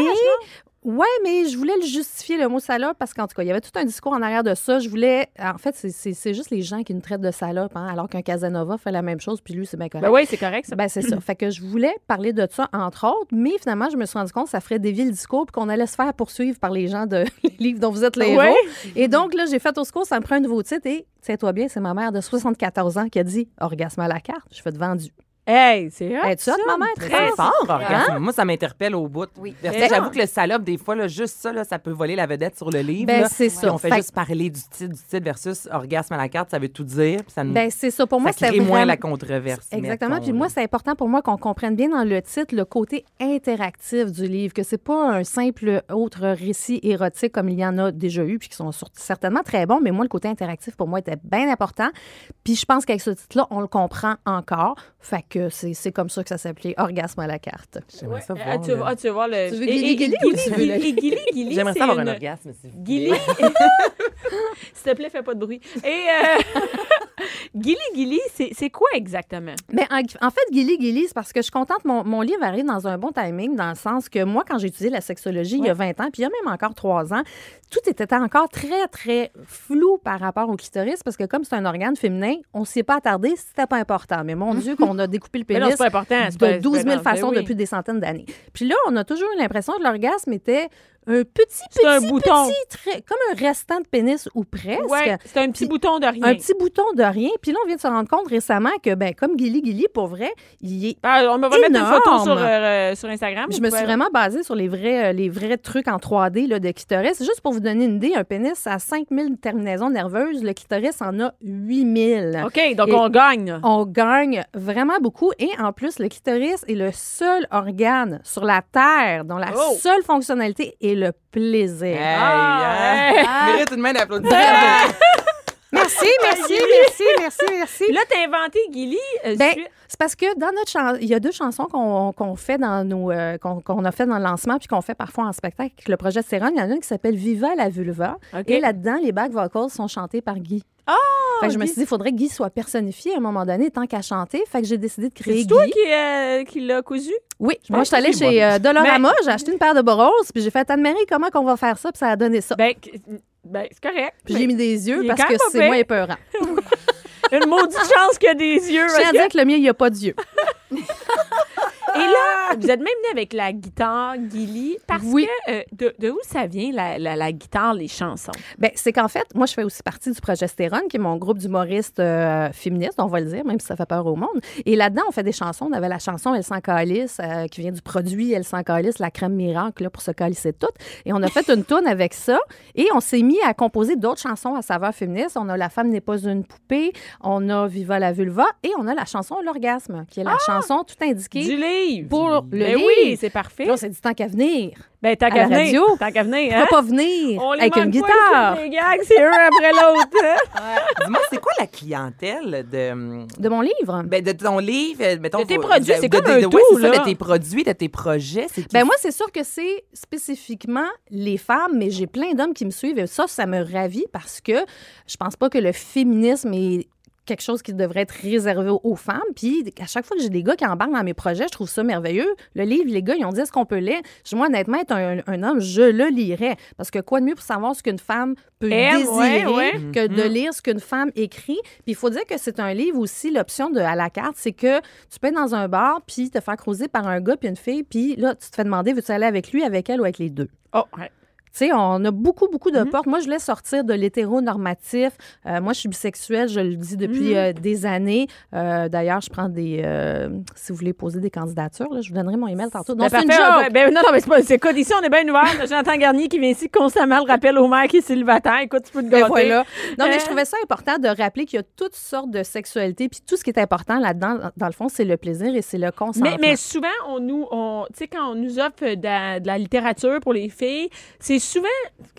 ouais, mais je voulais le justifier, le mot salope, parce qu'en tout cas, il y avait tout un discours en arrière de ça. Je voulais. En fait, c'est- juste les gens qui nous traitent de salope, hein, alors qu'un Casanova fait la même chose, puis lui, c'est bien correct. Ben oui, c'est correct, ça. Ben, c'est ça. Fait que je voulais parler de ça, entre autres, mais finalement, je me suis rendu compte que ça ferait dévier le discours puis qu'on allait se faire poursuivre par les gens de [laughs] les livres dont vous êtes les Ouais. héros. Et donc, là, j'ai fait au secours, ça me prend un nouveau titre et, tiens-toi bien, c'est ma mère de 74 ans qui a dit Orgasme à la carte. Je fais de vendu. Hey, c'est hot, ça. maman? Mais Très c'est fort, Hein? orgasme. Moi, ça m'interpelle au bout. Oui. Mais que j'avoue non. que le salope, des fois, là, juste ça, là, ça peut voler la vedette sur le livre. Ben, là. c'est Puis ça. on fait, Fait- juste parler du titre, du titre versus orgasme à la carte, ça veut tout dire. puis ça nous Ben, c'est ça. Pour moi, ça c'est crée moins vraiment- la controverse. Exactement. mettons, Puis moi, là. c'est important pour moi qu'on comprenne bien dans le titre le côté interactif du livre, que c'est pas un simple autre récit érotique comme il y en a déjà eu, puis qui sont sur- certainement très bons, mais moi, le côté interactif pour moi était bien important. Puis je pense qu'avec ce titre-là, on le comprend encore. Fait que c'est c'est comme ça que ça s'appelait Orgasme à la carte. J'aimerais ça Ah, voir. tu, veux, là. ah, tu veux voir le. Tu veux Guili Guili, ou tu veux le- [laughs] J'aimerais ça avoir une- un orgasme. Guili. [laughs] S'il te plaît, fais pas de bruit. Et euh, [laughs] Guili Guili, c'est c'est quoi exactement? Mais en, en fait, Guili Guili, c'est parce que je suis contente. Mon, mon livre arrive dans un bon timing, dans le sens que moi, quand j'ai étudié la sexologie il y a 20 ans, puis il y a même encore 3 ans, tout était encore très, très flou par rapport au clitoris, parce que comme c'est un organe féminin, on s'y est pas attardé, c'était pas important. Mais mon Dieu, qu'on a le non, pénis c'est pas important. de 12 c'est 000 pas- ben façons depuis des centaines d'années. Puis là, on a toujours eu l'impression que l'orgasme était un petit, C'est un petit, bouton. petit, comme un restant de pénis ou presque. Ouais, c'est un petit Puis bouton de rien. Un petit bouton de rien. Puis là, on vient de se rendre compte récemment que, ben, comme Guili Guili, pour vrai, il est Ah, on va mettre une photo Énorme. sur, euh, sur Instagram. je me suis vraiment basée sur les vrais, euh, les vrais trucs en 3D là, de clitoris. Juste pour vous donner une idée, un pénis a 5000 terminaisons nerveuses. Le clitoris en a 8000. OK, donc Et- on gagne. On gagne vraiment beaucoup. Et en plus, le clitoris est le seul organe sur la Terre dont la Oh! seule fonctionnalité est le plaisir. Hey, Ah, hein? hey. Mérite une main d'applaudissement. [laughs] [laughs] Merci, merci, merci, merci, merci. Puis là, t'as inventé Guili. euh, Ben, C'est parce que dans notre chan- il y a deux chansons qu'on qu'on fait dans nos euh, qu'on a fait dans le lancement puis qu'on fait parfois en spectacle. Le projet Céron, il y en a une qui s'appelle Viva la vulva et là-dedans les back vocals sont chantés par Guy. Ah! Fait que je me suis dit il faudrait que Guy soit personnifié à un moment donné tant qu'à chanter. Fait que j'ai décidé de créer C'est Guy. toi qui, euh, qui l'as cousu? Oui, moi je suis allée c'est chez euh, Dolorama, j'ai acheté une paire de boros puis j'ai fait Anne-Marie comment qu'on va faire ça puis ça a donné ça. Ben, ben c'est correct. Puis j'ai mis des yeux parce que c'est moins épeurant. [laughs] Une maudite chance qu'il y a des yeux. Je tiens à dire que le mien il n'y a pas d'yeux. [laughs] Et là, vous êtes même venu avec la guitare Guili parce Oui. que euh, de, de où ça vient la, la, la guitare, les chansons? Ben, c'est qu'en fait, moi, je fais aussi partie du Progestérone, qui est mon groupe d'humoristes euh, féministes, on va le dire, même si ça fait peur au monde. Et là-dedans, on fait des chansons. On avait la chanson Elle s'en calisse, euh, qui vient du produit Elle s'en calisse, la crème miracle, là, pour se calisser de tout. Et on a fait une tourne avec ça. Et on s'est mis à composer d'autres chansons à saveur féministe. On a La femme n'est pas une poupée, on a Viva la vulva, et on a la chanson L'orgasme, qui est la chanson tout indiquée. Du livre. Pour le Ben livre. oui, c'est parfait. Là, on s'est dit tant qu'à venir. Ben, tant à qu'à la venir. radio. Tant qu'à venir, On hein? pas venir On les avec une guitare. Les gags, c'est un après l'autre. hein? [laughs] Dis-moi, c'est quoi la clientèle de, De mon livre? ben, de ton livre? euh, Mettons, De tes produits, c'est de- comme de- un de- tout, ouais, c'est ça, là. de tes produits, de tes projets. C'est Ben moi, c'est sûr que c'est spécifiquement les femmes, mais j'ai plein d'hommes qui me suivent et ça, ça me ravit parce que je pense pas que le féminisme est quelque chose qui devrait être réservé aux- femmes. Puis à chaque fois que j'ai des gars qui embarquent dans mes projets, je trouve ça merveilleux. Le livre, les gars, ils ont dit est-ce qu'on peut lire? Je, moi, honnêtement, être un, un homme, je le lirais. Parce que quoi de mieux pour savoir ce qu'une femme peut Aime, désirer ouais, ouais. que de lire ce qu'une femme écrit? Puis il faut dire que c'est un livre aussi, l'option de à la carte, c'est que tu peux être dans un bar puis te faire croiser par un gars puis une fille, puis là, tu te fais demander, veux-tu aller avec lui, avec elle ou avec les deux? Oh, ouais. Sais, on a beaucoup, beaucoup Mm-hmm. de portes. Moi, je voulais sortir de l'hétéronormatif. Euh, moi, je suis bisexuelle, je le dis depuis Mm-hmm. euh, des années. Euh, D'ailleurs, je prends des... euh, si vous voulez poser des candidatures, là, je vous donnerai mon email tantôt. Non, Ben, c'est une joke! Ben, ben, non, non, mais c'est pas. c'est- ici, on est bien ouvert. [laughs] Jonathan Garnier qui vient ici constamment le rappel au maire qui est célibataire. Écoute, tu peux te Ben gâter. voilà. Non, mais je trouvais ça important de rappeler qu'il y a toutes sortes de sexualité, puis tout ce qui est important là-dedans, dans le fond, c'est le plaisir et c'est le consentement. Mais, mais souvent, on nous, on, tu sais, quand on nous offre de la, de la littérature pour les filles, c'est souvent,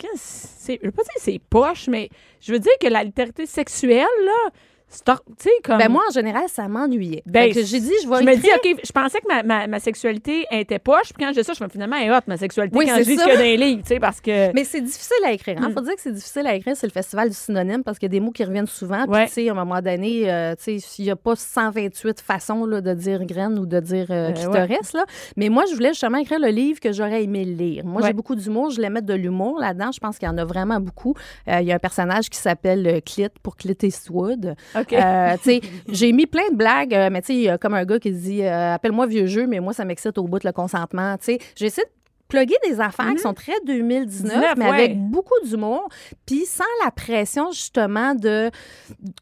je veux pas dire que c'est poche, mais je veux dire que la littérature sexuelle, là, sais, comme. Ben moi, en général, ça m'ennuyait. Ben, j'ai dit, je vais je me dis, OK, je pensais que ma, ma, ma sexualité était poche, puis quand dis ça, je me finalement, elle est hot, ma sexualité, Oui, quand je lis livres, tu sais, parce que. Mais c'est difficile à écrire. Il Mm. faut dire que c'est difficile à écrire. C'est le festival du synonyme parce qu'il y a des mots qui reviennent souvent. Puis, Ouais. tu sais, à un moment donné, euh, tu sais, il n'y a pas 128 façons là, de dire graine ou de dire euh, Euh, clitoris. Là. Mais moi, je voulais justement écrire le livre que j'aurais aimé lire. Moi, Ouais. j'ai beaucoup d'humour. Je voulais mettre de l'humour là-dedans. Je pense qu'il y en a vraiment beaucoup. Euh, Il y a un personnage qui s'appelle Clit pour Clit Eastwood. Euh, j'ai mis plein de blagues, euh, mais tu sais, comme un gars qui dit euh, Appelle-moi vieux jeu, mais moi, ça m'excite au bout de le consentement. Tu sais, j'ai essayé de plugger des affaires qui sont très 2019, 19, mais ouais. avec beaucoup d'humour, puis sans la pression justement de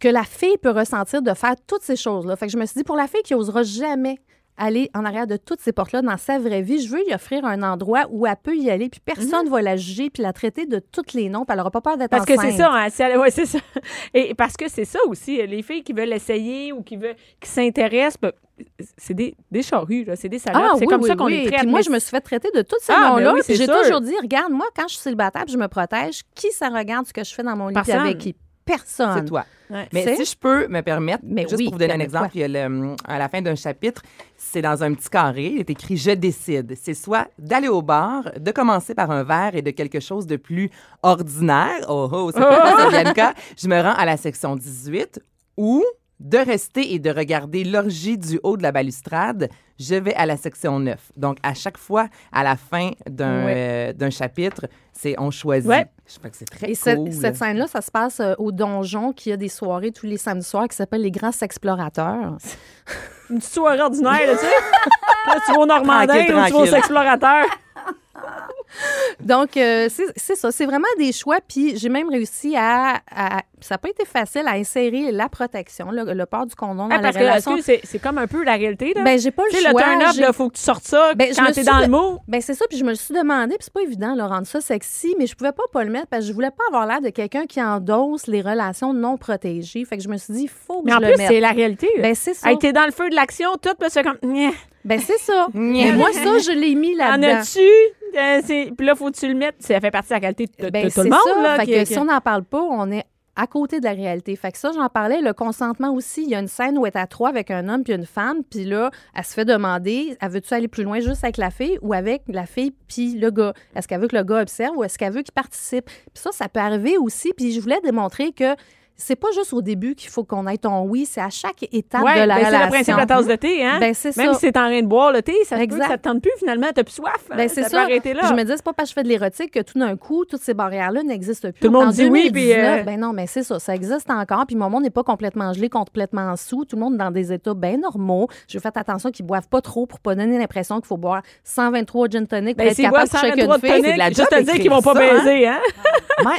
que la fille peut ressentir de faire toutes ces choses-là. Fait que je me suis dit, pour la fille qui osera jamais aller en arrière de toutes ces portes-là dans sa vraie vie, je veux lui offrir un endroit où elle peut y aller, puis personne ne va la juger, puis la traiter de tous les noms, puis elle n'aura pas peur d'être Parce que c'est ça, hein, si elle- ouais, c'est ça. Et parce que c'est ça aussi, les filles qui veulent essayer ou qui veulent, qui s'intéressent, ben, c'est des, des charrues, c'est des salopes. Ah, c'est oui, comme oui, ça qu'on oui. les traite. Puis moi, je me suis fait traiter de tous ces Ah, noms-là. ben j'ai toujours dit, regarde, moi, quand je suis célibataire, je me protège, qui ça regarde ce que je fais dans mon lit, avec qui? Personne. C'est toi. Ouais. Mais C'est- si je peux me permettre, Mais juste oui, pour vous donner un exemple, il y a le, à la fin d'un chapitre, c'est dans un petit carré, il est écrit Je décide. C'est soit d'aller au bar, de commencer par un verre et de quelque chose de plus ordinaire. Oh, oh, c'est pas [laughs] ça, Bianca. Je me rends à la section 18 ou de rester et de regarder l'orgie du haut de la balustrade. Je vais à la section 9. Donc, à chaque fois, à la fin d'un Ouais. euh, d'un chapitre, c'est on choisit. Ouais. Je crois que c'est très Et cette, cool. cette scène-là, ça se passe euh, au donjon qui a des soirées tous les samedis soirs qui s'appellent les Grands Explorateurs. Une petite soirée ordinaire, là, tu sais. [laughs] Là, tu vas au Normandin ou tu vas aux explorateurs. [laughs] Donc, euh, c'est ça. C'est vraiment des choix. Puis, j'ai même réussi à, à- Ça n'a pas été facile à insérer la protection, le, le port du condom dans Ah, parce que relations. est-ce que c'est comme un peu la réalité, là. Ben, j'ai pas le sais, le choix. turn-up, il faut que tu sortes ça Ben, je quand t'es dans de- le mot. Ben c'est ça, puis je me le suis demandé, puis c'est pas évident de rendre ça sexy, mais je pouvais pas pas le mettre parce que je voulais pas avoir l'air de quelqu'un qui endosse les relations non protégées. Fait que je me suis dit, il faut que Mais je en le plus, mette. c'est la réalité. Ben c'est ça. Hey, t'es dans le feu de l'action, tout, puis c'est comme. Ben c'est ça. mais moi, ça, je l'ai mis [laughs] En là-dedans. as-tu? Euh, Puis là, faut-tu le mettre? Ça fait partie de la qualité de, de- Ben, de tout le monde. ça. là, fait que si on n'en parle pas, on est à côté de la réalité. Fait que ça, j'en parlais. Le consentement aussi, il y a une scène où elle est à trois avec un homme puis une femme, puis là, elle se fait demander, elle veut-tu aller plus loin juste avec la fille ou avec la fille puis le gars? Est-ce qu'elle veut que le gars observe ou est-ce qu'elle veut qu'il participe? Puis ça, ça peut arriver aussi. Puis je voulais démontrer que c'est pas juste au début qu'il faut qu'on ait ton oui, c'est à chaque étape Ouais, de la ben, c'est relation. le principe de la tasse de thé, hein? Ben, c'est Même ça. si c'est en train de boire le thé, ça peut Exact. que ça te tente plus finalement, t'as plus soif. hein, Ben, c'est ça. peut là. Je me dis, c'est pas parce que je fais de l'érotique que tout d'un coup, toutes ces barrières-là n'existent plus. Tout le monde En dit oui, 2019, puis, euh, Ben non, mais c'est ça. Ça existe encore. Puis mon monde n'est pas complètement gelé, complètement sous. Tout le monde est dans des états bien normaux. Je fais attention qu'ils boivent pas trop pour pas donner l'impression qu'il faut boire 123 gin tonic pour Ben, être capable de coucher avec 123 une de fille. tonic, c'est de la juste te dire qu'ils vont pas hein? baiser, hein?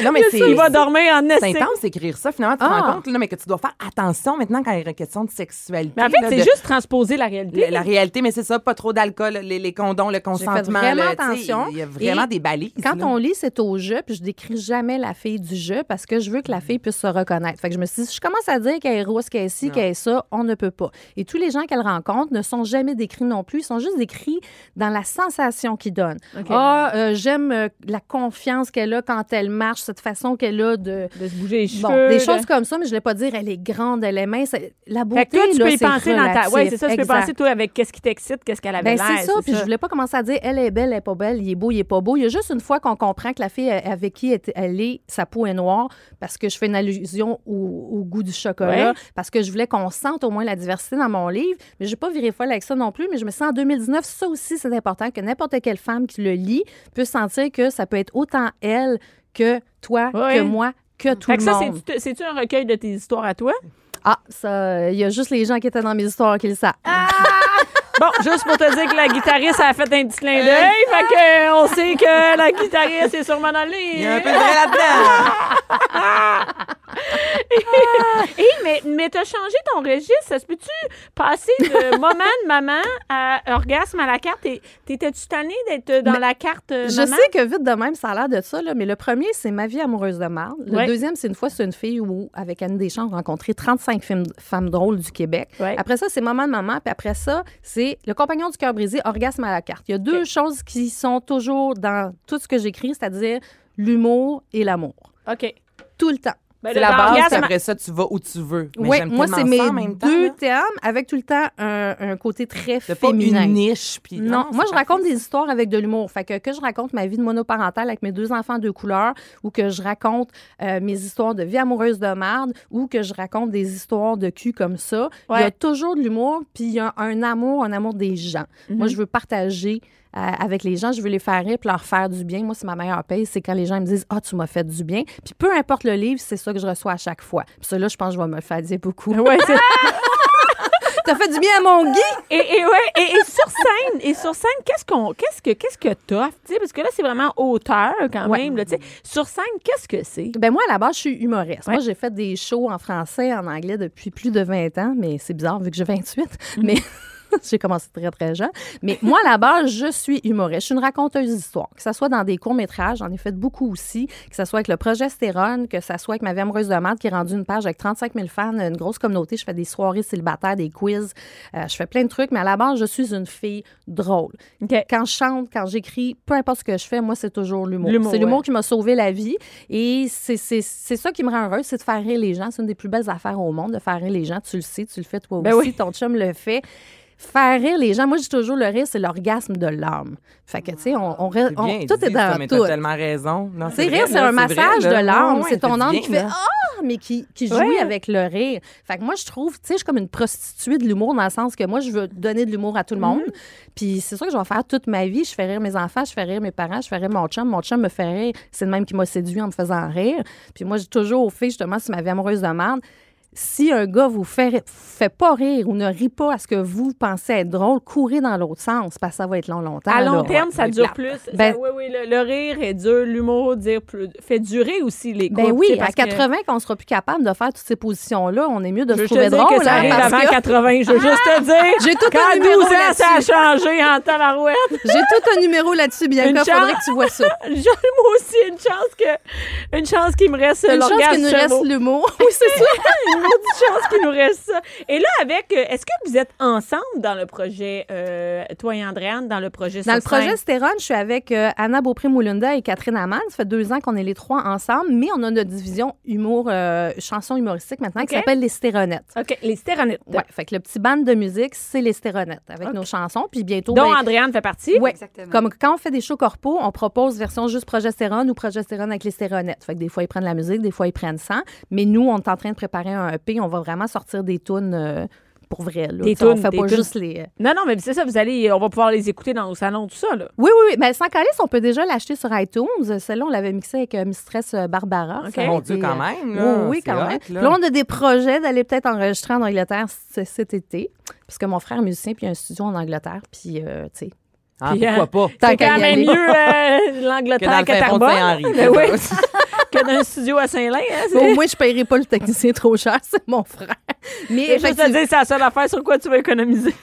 Non, mais [laughs] c'est. Il va dormir en C'est intense d'écrire ça. Finalement, tu te Ah. rends compte là, mais que tu dois faire attention maintenant quand il y a une question de sexualité. Mais en fait, c'est de- juste transposer la réalité. La, la réalité, mais c'est ça, pas trop d'alcool, les, les condoms, le consentement. vraiment attention. Il y a vraiment Et des balises. Quand là. on lit, c'est au jeu, puis je décris jamais la fille du jeu parce que je veux que la fille puisse se reconnaître. Fait que je me suis dit, si je commence à dire qu'elle est rousse, qu'elle est ci, qu'elle est ça, on ne peut pas. Et tous les gens qu'elle rencontre ne sont jamais décrits non plus. Ils sont juste décrits dans la sensation qu'ils donnent. Ah, euh, j'aime euh, la confiance qu'elle a quand elle marche, cette façon qu'elle a de. De se bouger les Bon, cheveux. des de- comme ça, mais je ne vais pas dire elle est grande, elle est mince. La beauté, Fait que toi, tu là, peux y penser dans ta. relatif. Oui, c'est ça, tu peux penser, toi, avec qu'est-ce qui t'excite, qu'est-ce qu'elle avait Ben, l'air. c'est ça. Puis je voulais pas commencer à dire elle est belle, elle est pas belle, il est beau, il est pas beau. Il y a juste une fois qu'on comprend que la fille avec qui elle- est, sa peau est noire, parce que je fais une allusion au, au goût du chocolat, Ouais. parce que je voulais qu'on sente au moins la diversité dans mon livre. Mais j'ai pas viré folle avec ça non plus. Mais je me sens en 2019, ça aussi, c'est important que n'importe quelle femme qui le lit puisse sentir que ça peut être autant elle que toi, que moi, que tout Fait que le ça, monde. c'est-tu un recueil de tes histoires à toi? Ah, ça, il y a juste les gens qui étaient dans mes histoires qui le savent. [laughs] Bon, juste pour te dire que la guitariste a fait un petit clin d'œil, fait que euh, on sait que la guitariste est sûrement dans le Il y a un peu de vrai là-dedans. [laughs] [laughs] Hey, mais, mais t'as changé ton registre. Ça se peut-tu passer de [laughs] moment de maman à orgasme à la carte? T'es- T'étais-tu tannée d'être dans Mais la carte euh, Je maman? sais que vite de même, ça a l'air de ça, là, mais le premier, c'est Ma vie amoureuse de marde. Le Ouais. deuxième, c'est une fois, c'est une fille où, avec Anne Deschamps, on a rencontré 35 films- femmes drôles du Québec. Ouais. Après ça, c'est Maman de maman. Puis après ça, c'est Le compagnon du cœur brisé, Orgasme à la carte. Il y a deux choses qui sont toujours dans tout ce que j'écris, c'est-à-dire l'humour et l'amour. OK. Tout le temps. Ben C'est la base, après ça, tu vas où tu veux. Mais Oui, moi, c'est mes même deux termes avec tout le temps un, un côté très T'as pas féminin. une niche. Puis Non, moi, je raconte des histoires avec de l'humour. Fait que, que je raconte ma vie de monoparentale avec mes deux enfants de couleur ou que je raconte euh, mes histoires de vie amoureuse de merde ou que je raconte des histoires de cul comme ça, il y a toujours de l'humour puis il y a un amour, un amour des gens. Moi, je veux partager euh, avec les gens, je veux les faire rire puis leur faire du bien. Moi, c'est ma meilleure paye, c'est quand les gens me disent « Ah, tu m'as fait du bien ». Puis peu importe le livre, c'est ça que je reçois à chaque fois. Puis ça, là, je pense que je vais me le faire dire beaucoup. Ouais, c'est- [laughs] T'as fait du bien à mon Guy? Et, et ouais, et, et sur scène, et sur scène, qu'est-ce qu'on, qu'est-ce que, qu'est-ce que parce que là c'est vraiment auteur quand Ouais. même, là. Sur scène, qu'est-ce que c'est? Ben moi, à la base, je suis humoriste. Ouais. Moi, j'ai fait des shows en français, en anglais depuis plus de 20 ans, mais c'est bizarre vu que j'ai 28. Mhm. Mais [laughs] j'ai commencé très, très jeune. Mais moi, à la base, je suis humoriste. Je suis une raconteuse d'histoire. Que ce soit dans des courts-métrages, j'en ai fait beaucoup aussi. Que ce soit avec le progestérone, que ce soit avec ma vie amoureuse de maths qui est rendue une page avec 35 000 fans, une grosse communauté. Je fais des soirées célibataires, des quiz. Euh, je fais plein de trucs. Mais à la base, je suis une fille drôle. Quand je chante, quand j'écris, peu importe ce que je fais, moi, c'est toujours l'humour. C'est l'humour ouais. qui m'a sauvé la vie. Et c'est ça qui me rend heureuse, c'est de faire rire les gens. C'est une des plus belles affaires au monde, de faire rire les gens. Tu le sais, tu le fais toi Ben aussi, oui. ton chum le fait. Faire rire les gens, moi, je dis toujours, le rire, c'est l'orgasme de l'âme. Fait que, tu sais, on, on, C'est on- bien tout dit, est ça, dans mais tout. T'as tellement raison. Tu sais, rire, c'est un massage de l'âme. C'est ton âme bien, qui fait. Ah, mais qui, qui jouit Ouais. avec le rire. Fait que moi, je trouve, tu sais, je suis comme une prostituée de l'humour dans le sens que moi, je veux donner de l'humour à tout le monde. Puis c'est ça que je vais faire toute ma vie. Je fais rire mes enfants, je fais rire mes parents, je fais rire mon chum. Mon chum me fait rire. C'est le même qui m'a séduit en me faisant rire. Puis moi, j'ai toujours au fait, justement, si ma vie amoureuse de merde, si un gars vous fait, fait pas rire ou ne rit pas à ce que vous pensez être drôle, courez dans l'autre sens parce que ça va être long, longtemps. À long là. terme, Ouais, ça dure plus. Ben- Ça- oui, oui, le, le rire est dur, l'humour fait durer aussi les couples. Ben oui, à parce que- 80, qu'on sera plus capable de faire toutes ces positions-là, on est mieux de Je se trouver drôle. que ça hein, arrive parce avant que 80. Je veux juste te [laughs] dire. J'ai tout un numéro 12 ans, ça a changé en tabarouette. [laughs] J'ai tout un numéro là-dessus, Une Bianca. chance. Faudrait que tu vois ça. [laughs] J'ai- Moi aussi, une chance que. Une chance qu'il me reste Une chance qu'il nous reste l'humour. Oui, c'est ça. Maudite chance qu'il nous reste ça. Et là, avec. euh, Est-ce que vous êtes ensemble dans le projet, euh, toi et Andréane, dans le projet Dans le projet Stérone, je suis avec euh, Anna Beaupré-Moulunda et Catherine Amman. Ça fait deux ans qu'on est les trois ensemble, mais on a notre division humour, euh, chanson humoristique maintenant qui s'appelle Les Stéronettes. OK, les stéronettes. Ouais, fait que le petit band de musique, c'est Les Stéronettes avec nos chansons. Puis bientôt. Dont ben, Andréane fait partie. Ouais. Exactement. Comme quand on fait des shows corpo, on propose version juste progestérone ou progestérone avec les stéronettes. Fait que des fois, ils prennent la musique, des fois, ils prennent sans. Mais nous, on est en train de préparer un EP. On va vraiment sortir des tunes euh, pour vrai. Là. Des Tu sais, on tunes, fait des pas tunes. juste les... euh, Non, non, mais c'est ça, vous allez, on va pouvoir les écouter dans nos salons, tout ça, là. Oui, oui, oui. Ben, sans calice, on peut déjà l'acheter sur iTunes. Celle-là, on l'avait mixée avec euh, Mistress Barbara. OK. Ça a Mon Dieu, quand même. Là, oui, quand hot, même. là. Puis là, on a des projets d'aller peut-être enregistrer en Angleterre cet été. Parce que mon frère est musicien, puis il a un studio en Angleterre. Puis, euh, tu sais, Ah, Puis, pourquoi pas? C'est quand même mieux euh, [laughs] Que dans l'Angleterre le que Terrebonne. Oui, [laughs] que d'un studio à Saint-Lin. Hein, c'est- Au moins, je ne paierai pas le technicien trop cher, [laughs] c'est mon frère. Mais je te dire, c'est la seule affaire sur quoi tu vas économiser.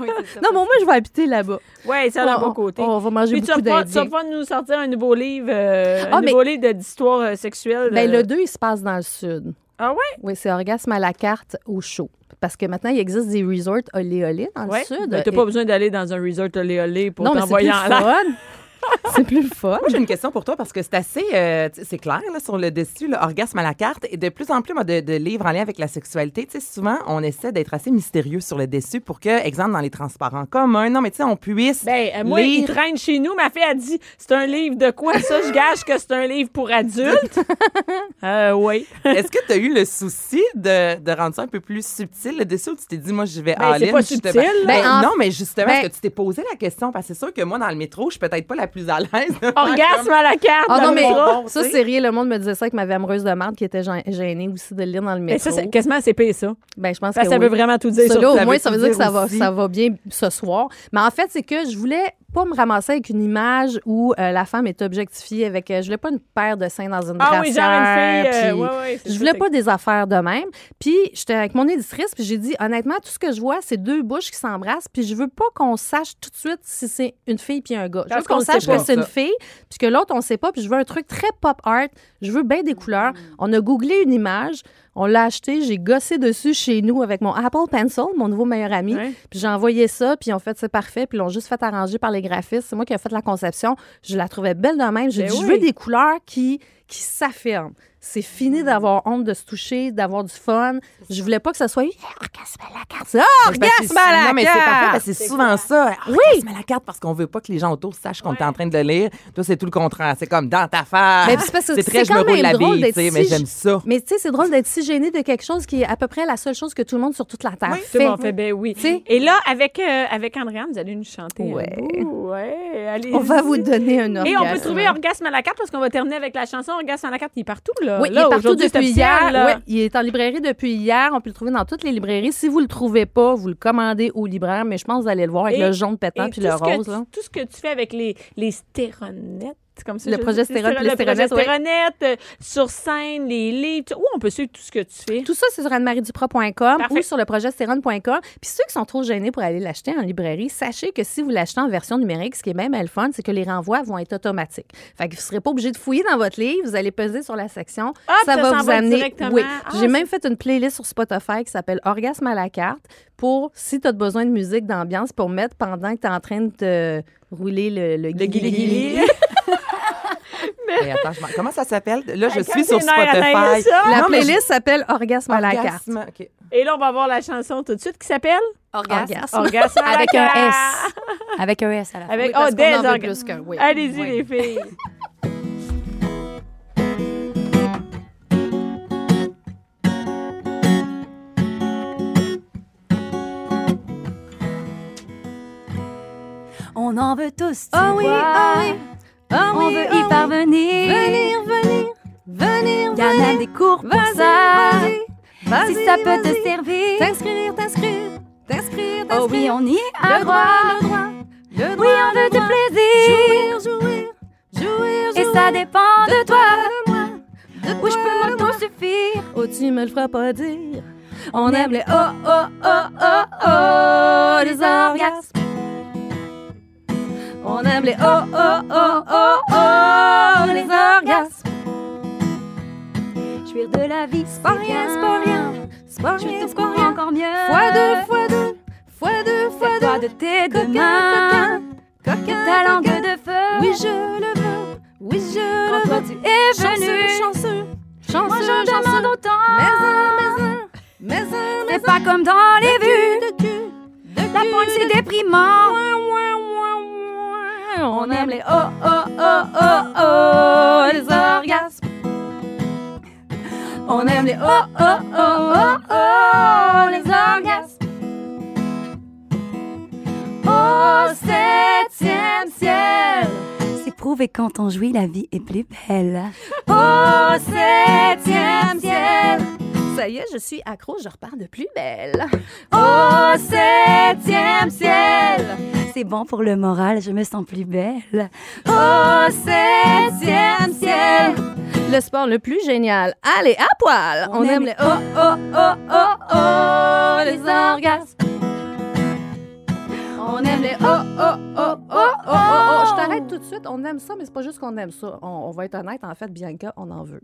Oui, c'est ça. Non, mais au moins, je vais habiter là-bas. Oui, ça a un On- bon côté. On va manger Puis tu beaucoup pouvoir, tu vas d'Indiens. pouvoir nous sortir un nouveau livre, euh, Ah, un mais- nouveau livre d'histoire euh, sexuelle. Ben, euh. le 2, il se passe dans le sud. Ah ouais? Oui, c'est orgasme à la carte au chaud. Parce que maintenant, il existe des resorts olé olé dans Ouais. le sud. Ben, T'as Et- pas besoin d'aller dans un resort olé olé pour non, mais c'est plus t'envoyer en l'air. [laughs] [laughs] c'est plus le fun. Moi, j'ai une question pour toi parce que c'est assez, euh, c'est clair là, sur le dessus, le orgasme à la carte. Et de plus en plus, moi, de, de livres en lien avec la sexualité, tu sais, souvent, on essaie d'être assez mystérieux sur le dessus pour que, exemple, dans les transports en commun, non, mais tu sais, on puisse. Ben, euh, moi, il traîne chez nous. Ma fille a dit c'est un livre de quoi ça? Je gage que c'est un livre pour adultes. [laughs] euh, oui. [laughs] Est-ce que tu as eu le souci de, de rendre ça un peu plus subtil le dessus ou tu t'es dit, moi, je vais Ben, c'est all-in, pas subtil, là. Ben, Ben, en- non, mais justement, ben- est-ce que tu t'es posé la question? Parce que c'est sûr que moi, dans le métro, je suis peut-être pas la plus à l'aise. Orgasme à la carte. Ah non, mais ça, c'est rien. Le monde me disait ça avec ma vie amoureuse de merde qui était gê- gênée aussi de le lire dans le Mais métro. ça, c'est quasiment pire, ça. Ben, je pense Parce que ça oui. veut vraiment tout dire Ça, là, au moins, ça veut dire que ça va, ça va bien ce soir. Mais en fait, c'est que je voulais pas me ramasser avec une image où euh, la femme est objectifiée avec. euh, je voulais pas une paire de seins dans une Ah oui, genre une brassière, fille. euh, puis ouais, ouais, c'est Je voulais pas des affaires de même. Puis j'étais avec mon éditrice, puis j'ai dit honnêtement, tout ce que je vois, c'est deux bouches qui s'embrassent, puis je veux pas qu'on sache tout de suite si c'est une fille puis un gars. Je veux qu'on sache que c'est une fille, puis que l'autre on sait pas, puis je veux un truc très pop art. Je veux bien des couleurs. On a googlé une image, on l'a acheté, j'ai gossé dessus chez nous avec mon Apple Pencil, mon nouveau meilleur ami. Ouais. Puis j'ai envoyé ça, puis ont fait c'est parfait, puis ils l'ont juste fait arranger par les graphistes. C'est moi qui ai fait la conception. Je la trouvais belle de même. J'ai Ben dit, je oui. veux des couleurs qui, qui s'affirment. C'est fini d'avoir honte de se toucher, d'avoir du fun. Je voulais pas que ça soit orgasme à la carte. Ah, c'est que orgasme à la Non, mais c'est parfait, carte! parce que c'est souvent ça. Oui. à la carte parce qu'on veut pas que les gens autour sachent qu'on est en train de le lire. Toi, c'est tout le contraire. C'est comme dans ta face. Mais c'est parce que c'est très, c'est je me roule même la drôle bille, mais j'aime ça. Mais tu sais, c'est drôle d'être si gêné de quelque chose qui est à peu près la seule chose que tout le monde sur toute la Terre Tout fait. le monde fait ben oui. Tu sais? Et là, avec, euh, avec Andréane, vous allez nous chanter. Ouais. bout. Ouais, allez. On va vous donner un orgasme. Et on peut trouver Orgasme à la carte parce qu'on va terminer avec la chanson Orgasme à la carte qui est partout, là. Là. Oui, il est partout depuis hier. il est en librairie depuis hier. On peut le trouver dans toutes les librairies. Si vous le trouvez pas, vous le commandez au libraire. Mais je pense que vous allez le voir avec Et- le jaune pétant Et puis le rose. tu- Là. tout ce que tu fais avec les, les stéronettes, comme. Le progestérone le euh, sur scène, les livres. Où on peut suivre tout ce que tu fais? Tout ça, c'est sur annemarieduprat.com ou sur le progestérone.com. Puis ceux qui sont trop gênés pour aller l'acheter en librairie, sachez que si vous l'achetez en version numérique, ce qui est même le fun, c'est que les renvois vont être automatiques. Fait que vous ne serez pas obligé de fouiller dans votre livre. Vous allez peser sur la section. Ça va vous amener. directement. Oui. Ah, J'ai même fait une playlist sur Spotify qui s'appelle Orgasme à la carte pour si tu as besoin de musique d'ambiance pour mettre pendant que tu es en train de te rouler le, le, Le Hey, attends, je comment ça s'appelle? Là, je suis sur Spotify. ça? La Non, mais playlist s'appelle Orgasme à la carte. Et là, on va voir la chanson tout de suite qui s'appelle? Orgasme. Orgasme à la Avec un. S. [laughs] Avec un S à la fin. Avec Oui, oh, des veut orga- plus qu'un, oui. Allez-y, Oui. les filles. On en veut tous. tu Oh oui, oh oui. Oh On oui, veut oh y parvenir. Venir, venir, venir, Il y en a des cours pour ça. vas-y, Si ça peut te servir. T'inscrire, t'inscrire, t'inscrire, t'inscrire. Oh oui, on y a le droit. le droit, le droit. Oui, on veut du plaisir. Jouir, jouir, jouir, Et jouir. ça dépend de toi. de moi, de Où je peux m'auto-suffire. Oh, tu me le feras pas dire. On aime les oh, oh, oh, oh, oh, les orgasmes. On aime les oh, oh, oh, oh, oh, les orgasmes. Jouir de la vie, C'est pas rien, c'est pas rien. C'est pas Je rien, te c'est pas comprends rien. encore mieux. Fois deux, fois deux, fois deux, fois deux. de tes deux mains. coquin, Ta langue de feu. Oui, je le veux. Oui, je le veux. tu es Chanceux, venu. chanceux, chanceux, Moi j'en demande autant. Mais un, mais un, mais un, mais C'est pas comme dans les vues. de cul, de La pointe c'est déprimant. On aime les oh, oh, oh, oh, oh, les orgasmes. On aime les oh, oh, oh, oh, oh, les orgasmes. Au septième ciel, Prouvé quand on jouit, la vie est plus belle. au septième ciel. Ça y est, je suis accro, je repars de plus belle. Au septième ciel. C'est bon pour le moral, je me sens plus belle. Au septième ciel. Le sport le plus génial. Allez, à poil. On, aime les oh, oh, oh, oh, oh, les orgasmes. On aime les oh, oh, oh, oh, oh, oh, oh. Je t'arrête tout de suite. On aime ça, mais c'est pas juste qu'on aime ça. On, on va être honnête. En fait, Bianca, on en veut.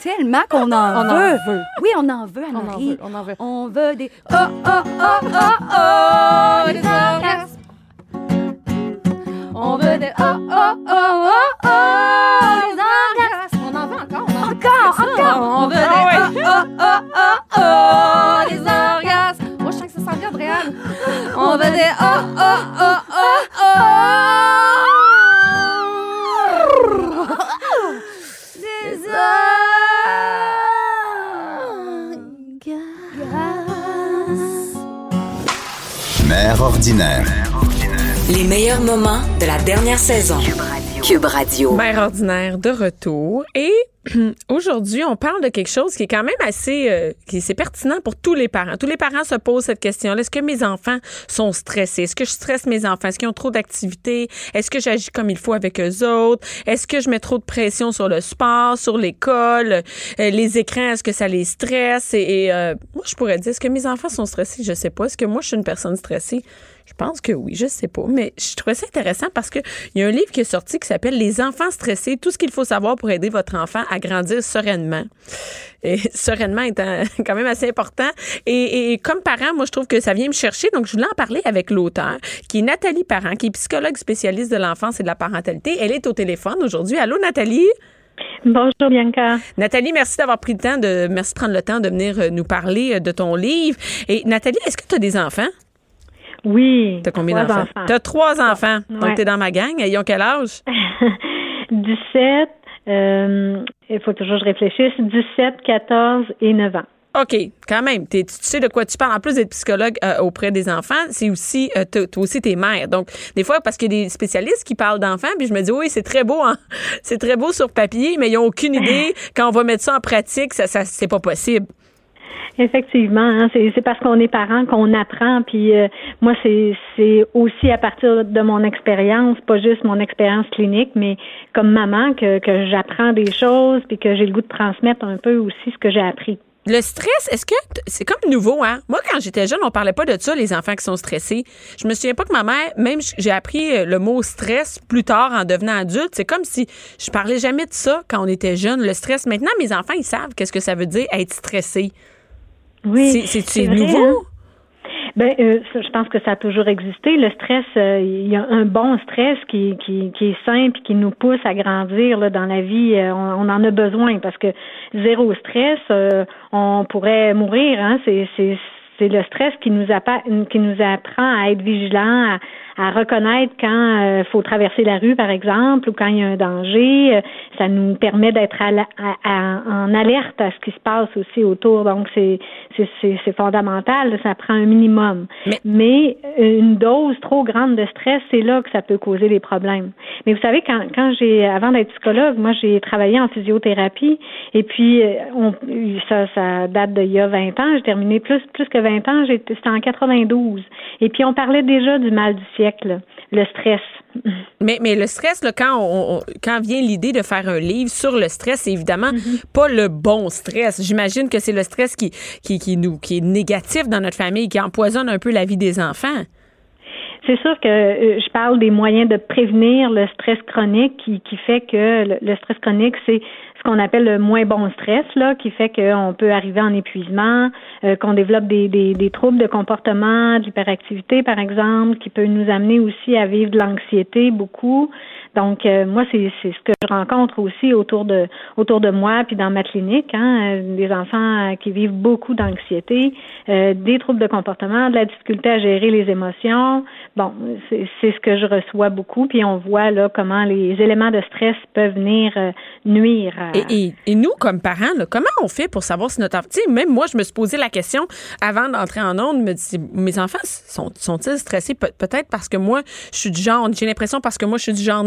Tellement qu'on en On veut. en veut. Oui, on en veut, On en Anne-Marie. veut. On en veut. On veut des... Oh, oh, oh, oh, oh, les orgasmes. On veut des oh, oh, oh, oh, oh, ordinaire. Les meilleurs moments de la dernière saison. Cube Radio. Mère ordinaire de retour. Et [clears throat] aujourd'hui, on parle de quelque chose qui est quand même assez, euh, qui c'est pertinent pour tous les parents. Tous les parents se posent cette question-là. Est-ce que mes enfants sont stressés? Est-ce que je stresse mes enfants? Est-ce qu'ils ont trop d'activités? Est-ce que j'agis comme il faut avec eux autres? Est-ce que je mets trop de pression sur le sport, sur l'école, euh, les écrans? Est-ce que ça les stresse? Et, et, euh, moi, je pourrais dire, est-ce que mes enfants sont stressés? Je sais pas. Est-ce que moi, je suis une personne stressée? Je pense que oui, je sais pas. Mais je trouvais ça intéressant parce qu'il y a un livre qui est sorti qui s'appelle Les enfants stressés, tout ce qu'il faut savoir pour aider votre enfant à grandir sereinement. Et [laughs] sereinement étant [laughs] quand même assez important. Et, et comme parent, moi, je trouve que ça vient me chercher. Donc, je voulais en parler avec l'auteur, qui est Nathalie Parent, qui est psychologue spécialiste de l'enfance et de la parentalité. Elle est au téléphone aujourd'hui. Allô, Nathalie? Bonjour Bianca. Nathalie, merci d'avoir pris le temps de, merci de prendre le temps de venir euh, nous parler euh, de ton livre. Et Nathalie, est-ce que tu as des enfants? Oui. T'as combien trois d'enfants? enfants. T'as trois enfants. Donc, t'es dans ma gang. Ils ont quel âge? [laughs] 17, euh, il faut toujours que je réfléchisse, 17, 14 et 9 ans. OK, quand même, t'es- tu sais de quoi tu parles. En plus d'être psychologue euh, auprès des enfants, c'est aussi, euh, toi aussi, t'es mère. Donc, des fois, parce qu'il y a des spécialistes qui parlent d'enfants, puis je me dis, oui, c'est très beau, hein? c'est très beau sur papier, mais ils n'ont aucune [laughs] idée. Quand on va mettre ça en pratique, ça, ça c'est pas possible. Effectivement, hein, c'est parce qu'on est parent qu'on apprend. Puis euh, moi, c'est aussi à partir de mon expérience, pas juste mon expérience clinique, mais comme maman que, j'apprends des choses, puis que j'ai le goût de transmettre un peu aussi ce que j'ai appris. Le stress, est-ce que c'est comme nouveau, hein? Moi, quand j'étais jeune, on parlait pas de ça, les enfants qui sont stressés. Je me souviens pas que ma mère, même j'ai appris euh, le mot stress plus tard en devenant adulte. C'est comme si je parlais jamais de ça quand on était jeune, le stress. Maintenant, mes enfants, ils savent qu'est-ce que ça veut dire être stressé. Oui, C'est- nouveau? hein? Ben, euh, je pense que ça a toujours existé. Le stress, euh, il y a un bon stress qui, qui, qui est simple et qui nous pousse à grandir là, dans la vie. Euh, on, on en a besoin parce que zéro stress, euh, on pourrait mourir. Hein? C'est, c'est, c'est le stress qui nous, appa- qui nous apprend à être vigilant, à, reconnaître quand il faut traverser la rue, par exemple, ou quand il y a un danger. Euh, Ça nous permet d'être à la- à- à- en alerte à ce qui se passe aussi autour. Donc, c'est, c'est, c'est, c'est fondamental. Ça prend un minimum. Mais- euh, une dose trop grande de stress, c'est là que ça peut causer des problèmes. Mais vous savez, quand, quand j'ai, avant d'être psychologue, moi, j'ai travaillé en physiothérapie. Et puis, euh, on, ça, ça date d'il y a 20 ans. J'ai terminé plus, plus que 20 ans. J'étais, c'était en 92. Et puis, on parlait déjà du mal du siècle, le stress. Mais, mais le stress, là, quand, on, on- quand vient l'idée de faire un livre sur le stress, c'est évidemment pas le bon stress. J'imagine que c'est le stress qui, qui, qui, nous, qui est négatif dans notre famille, qui empoisonne un peu la vie des enfants. C'est sûr que euh, je parle des moyens de prévenir le stress chronique qui, qui fait que le, le stress chronique, c'est ce qu'on appelle le moins bon stress, là, qui fait qu'on peut arriver en épuisement, euh, qu'on développe des, des, des troubles de comportement, de l'hyperactivité, par exemple, qui peut nous amener aussi à vivre de l'anxiété beaucoup. Donc, euh, moi, c'est ce que je rencontre aussi autour de autour de moi, puis dans ma clinique, hein, euh, des enfants euh, qui vivent beaucoup d'anxiété, euh, des troubles de comportement, de la difficulté à gérer les émotions. Bon, c'est ce que je reçois beaucoup, puis on voit là comment les éléments de stress peuvent venir euh, nuire. Et, et, nous, comme parents, là, comment on fait pour savoir si notre enfant. Même moi, je me suis posé la question avant d'entrer en onde, me dis, mes enfants sont, sont-ils stressés? Pe- peut-être parce que moi, je suis du genre, j'ai l'impression parce que moi, je suis du genre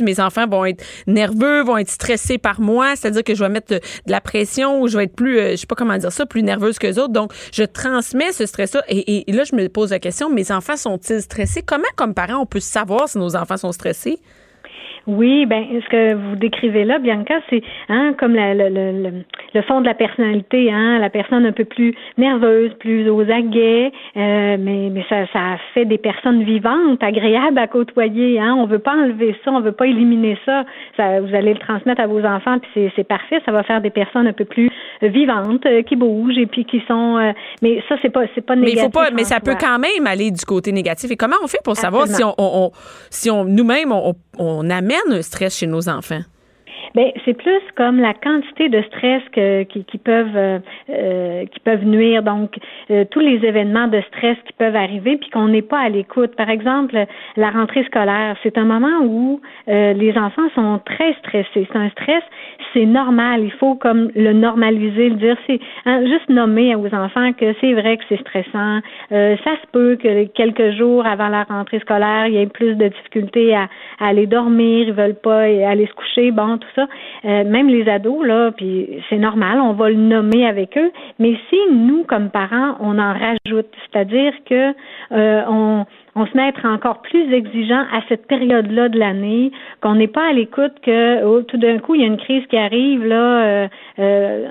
mes enfants vont être nerveux, vont être stressés par moi, c'est-à-dire que je vais mettre de, de la pression ou je vais être plus, euh, je sais pas comment dire ça, plus nerveuse que les autres. Donc, je transmets ce stress-là. Et, et là, je me pose la question, mes enfants sont-ils stressés? Comment, comme parents, on peut savoir si nos enfants sont stressés? Oui, ben ce que vous décrivez là, Bianca, c'est hein, comme la- le, le, le, le fond de la personnalité, hein, la personne un peu plus nerveuse, plus aux aguets, euh, mais, mais ça, ça fait des personnes vivantes, agréables à côtoyer. Hein. On veut pas enlever ça, on veut pas éliminer ça. ça vous allez le transmettre à vos enfants, puis c'est, c'est parfait. Ça va faire des personnes un peu plus vivantes, euh, qui bougent et puis qui sont. euh, mais ça, c'est pas, c'est pas Mais il négatif. faut pas, mais ça peut quand même aller du côté négatif. Et comment on fait pour savoir si on- on- si on nous-mêmes on, on amène un stress chez nos enfants? Ben, c'est plus comme la quantité de stress que, qui, qui peuvent euh, euh, qui peuvent nuire. Donc, euh, tous les événements de stress qui peuvent arriver, puis qu'on n'est pas à l'écoute. Par exemple, la rentrée scolaire, c'est un moment où euh, les enfants sont très stressés. C'est un stress, c'est normal. Il faut comme le normaliser, le dire. C'est hein, juste nommer aux enfants que c'est vrai que c'est stressant. Euh, ça se peut que quelques jours avant la rentrée scolaire, il y ait plus de difficultés à, à aller dormir, ils veulent pas aller se coucher, bon, tout ça. Euh, même les ados, là, puis c'est normal, on va le nommer avec eux. Mais si nous, comme parents, on en rajoute, c'est-à-dire que euh, on on se met à être encore plus exigeant à cette période-là de l'année, qu'on n'est pas à l'écoute que oh, tout d'un coup il y a une crise qui arrive là. euh, euh,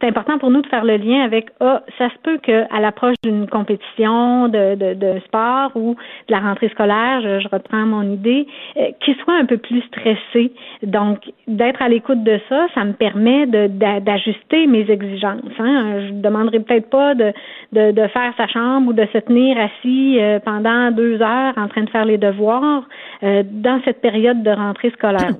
c'est important pour nous de faire le lien avec ah ça se peut que à l'approche d'une compétition de, de, de sport ou de la rentrée scolaire, je, je reprends mon idée, euh, qu'ils soient un peu plus stressés. Donc d'être à l'écoute de ça, ça me permet de d'a- d'ajuster mes exigences. Hein. Je ne demanderai peut-être pas de, de, de faire sa chambre ou de se tenir assis euh, pendant deux heures en train de faire les devoirs euh, dans cette période de rentrée scolaire.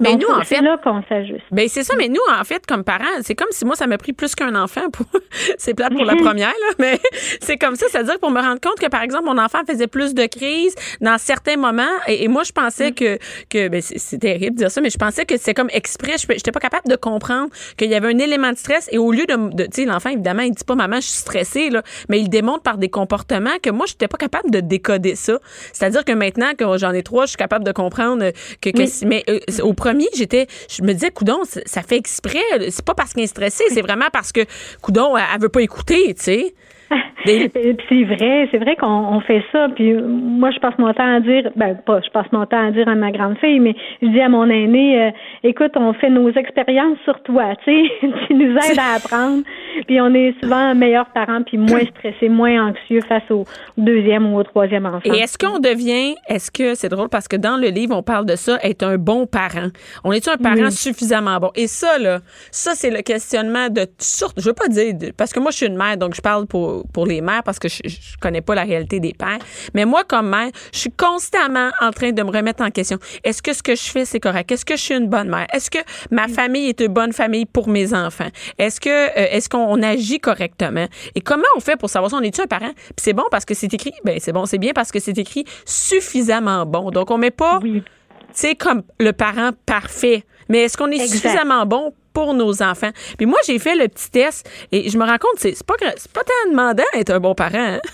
Mais Donc, nous, en c'est fait- là qu'on s'ajuste. Ben c'est ça, mais nous, en fait, comme parents, c'est comme si moi, ça m'a pris plus qu'un enfant pour. [laughs] c'est plate pour la [laughs] première, là, mais c'est comme ça. C'est-à-dire pour me rendre compte que, par exemple, mon enfant faisait plus de crises dans certains moments. Et, et moi, je pensais que. que ben, c'est, c'est terrible de dire ça, mais je pensais que c'est comme exprès. Je n'étais pas capable de comprendre qu'il y avait un élément de stress. Et au lieu de. de tu sais, l'enfant, évidemment, il dit pas, maman, je suis stressée, là, mais il démontre par des comportements que moi, je n'étais pas capable de décoder ça. C'est-à-dire que maintenant que j'en ai trois, je suis capable de comprendre que. mais euh, au premier, j'étais. Je me disais, coudon, ça fait exprès. C'est pas parce qu'il est stressé, c'est vraiment parce que, coudon, elle, elle veut pas écouter, tu sais. [laughs] Des- C'est vrai, c'est vrai qu'on on fait ça. Puis moi, je passe mon temps à dire, ben pas, je passe mon temps à dire à ma grande fille, mais je dis à mon aîné, euh, écoute, on fait nos expériences sur toi, tu sais, [laughs] tu nous aides à apprendre. Puis on est souvent meilleurs parents, puis moins stressés, moins anxieux face au deuxième ou au troisième enfant. Et est-ce qu'on devient, est-ce que c'est drôle parce que dans le livre on parle de ça, être un bon parent. On est un parent suffisamment bon? Et ça là, ça c'est le questionnement de sur, je veux pas dire parce que moi je suis une mère donc je parle pour pour les mères parce que je, je connais pas la réalité des pères. Mais moi comme mère, je suis constamment en train de me remettre en question. Est-ce que ce que je fais c'est correct? Est-ce que je suis une bonne mère? Est-ce que ma famille est une bonne famille pour mes enfants? Est-ce que euh, est-ce qu'on on agit correctement? Et comment on fait pour savoir si on est un parent? Puis c'est bon parce que c'est écrit, ben c'est bon, c'est bien parce que c'est écrit suffisamment bon. Donc on met pas Oui. tu sais, comme le parent parfait. Mais est-ce qu'on est Exact. suffisamment bon pour nos enfants? Puis moi, j'ai fait le petit test et je me rends compte, c'est pas, pas tant demandant d'être un bon parent. hein. [laughs]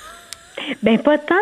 Ben pas tant,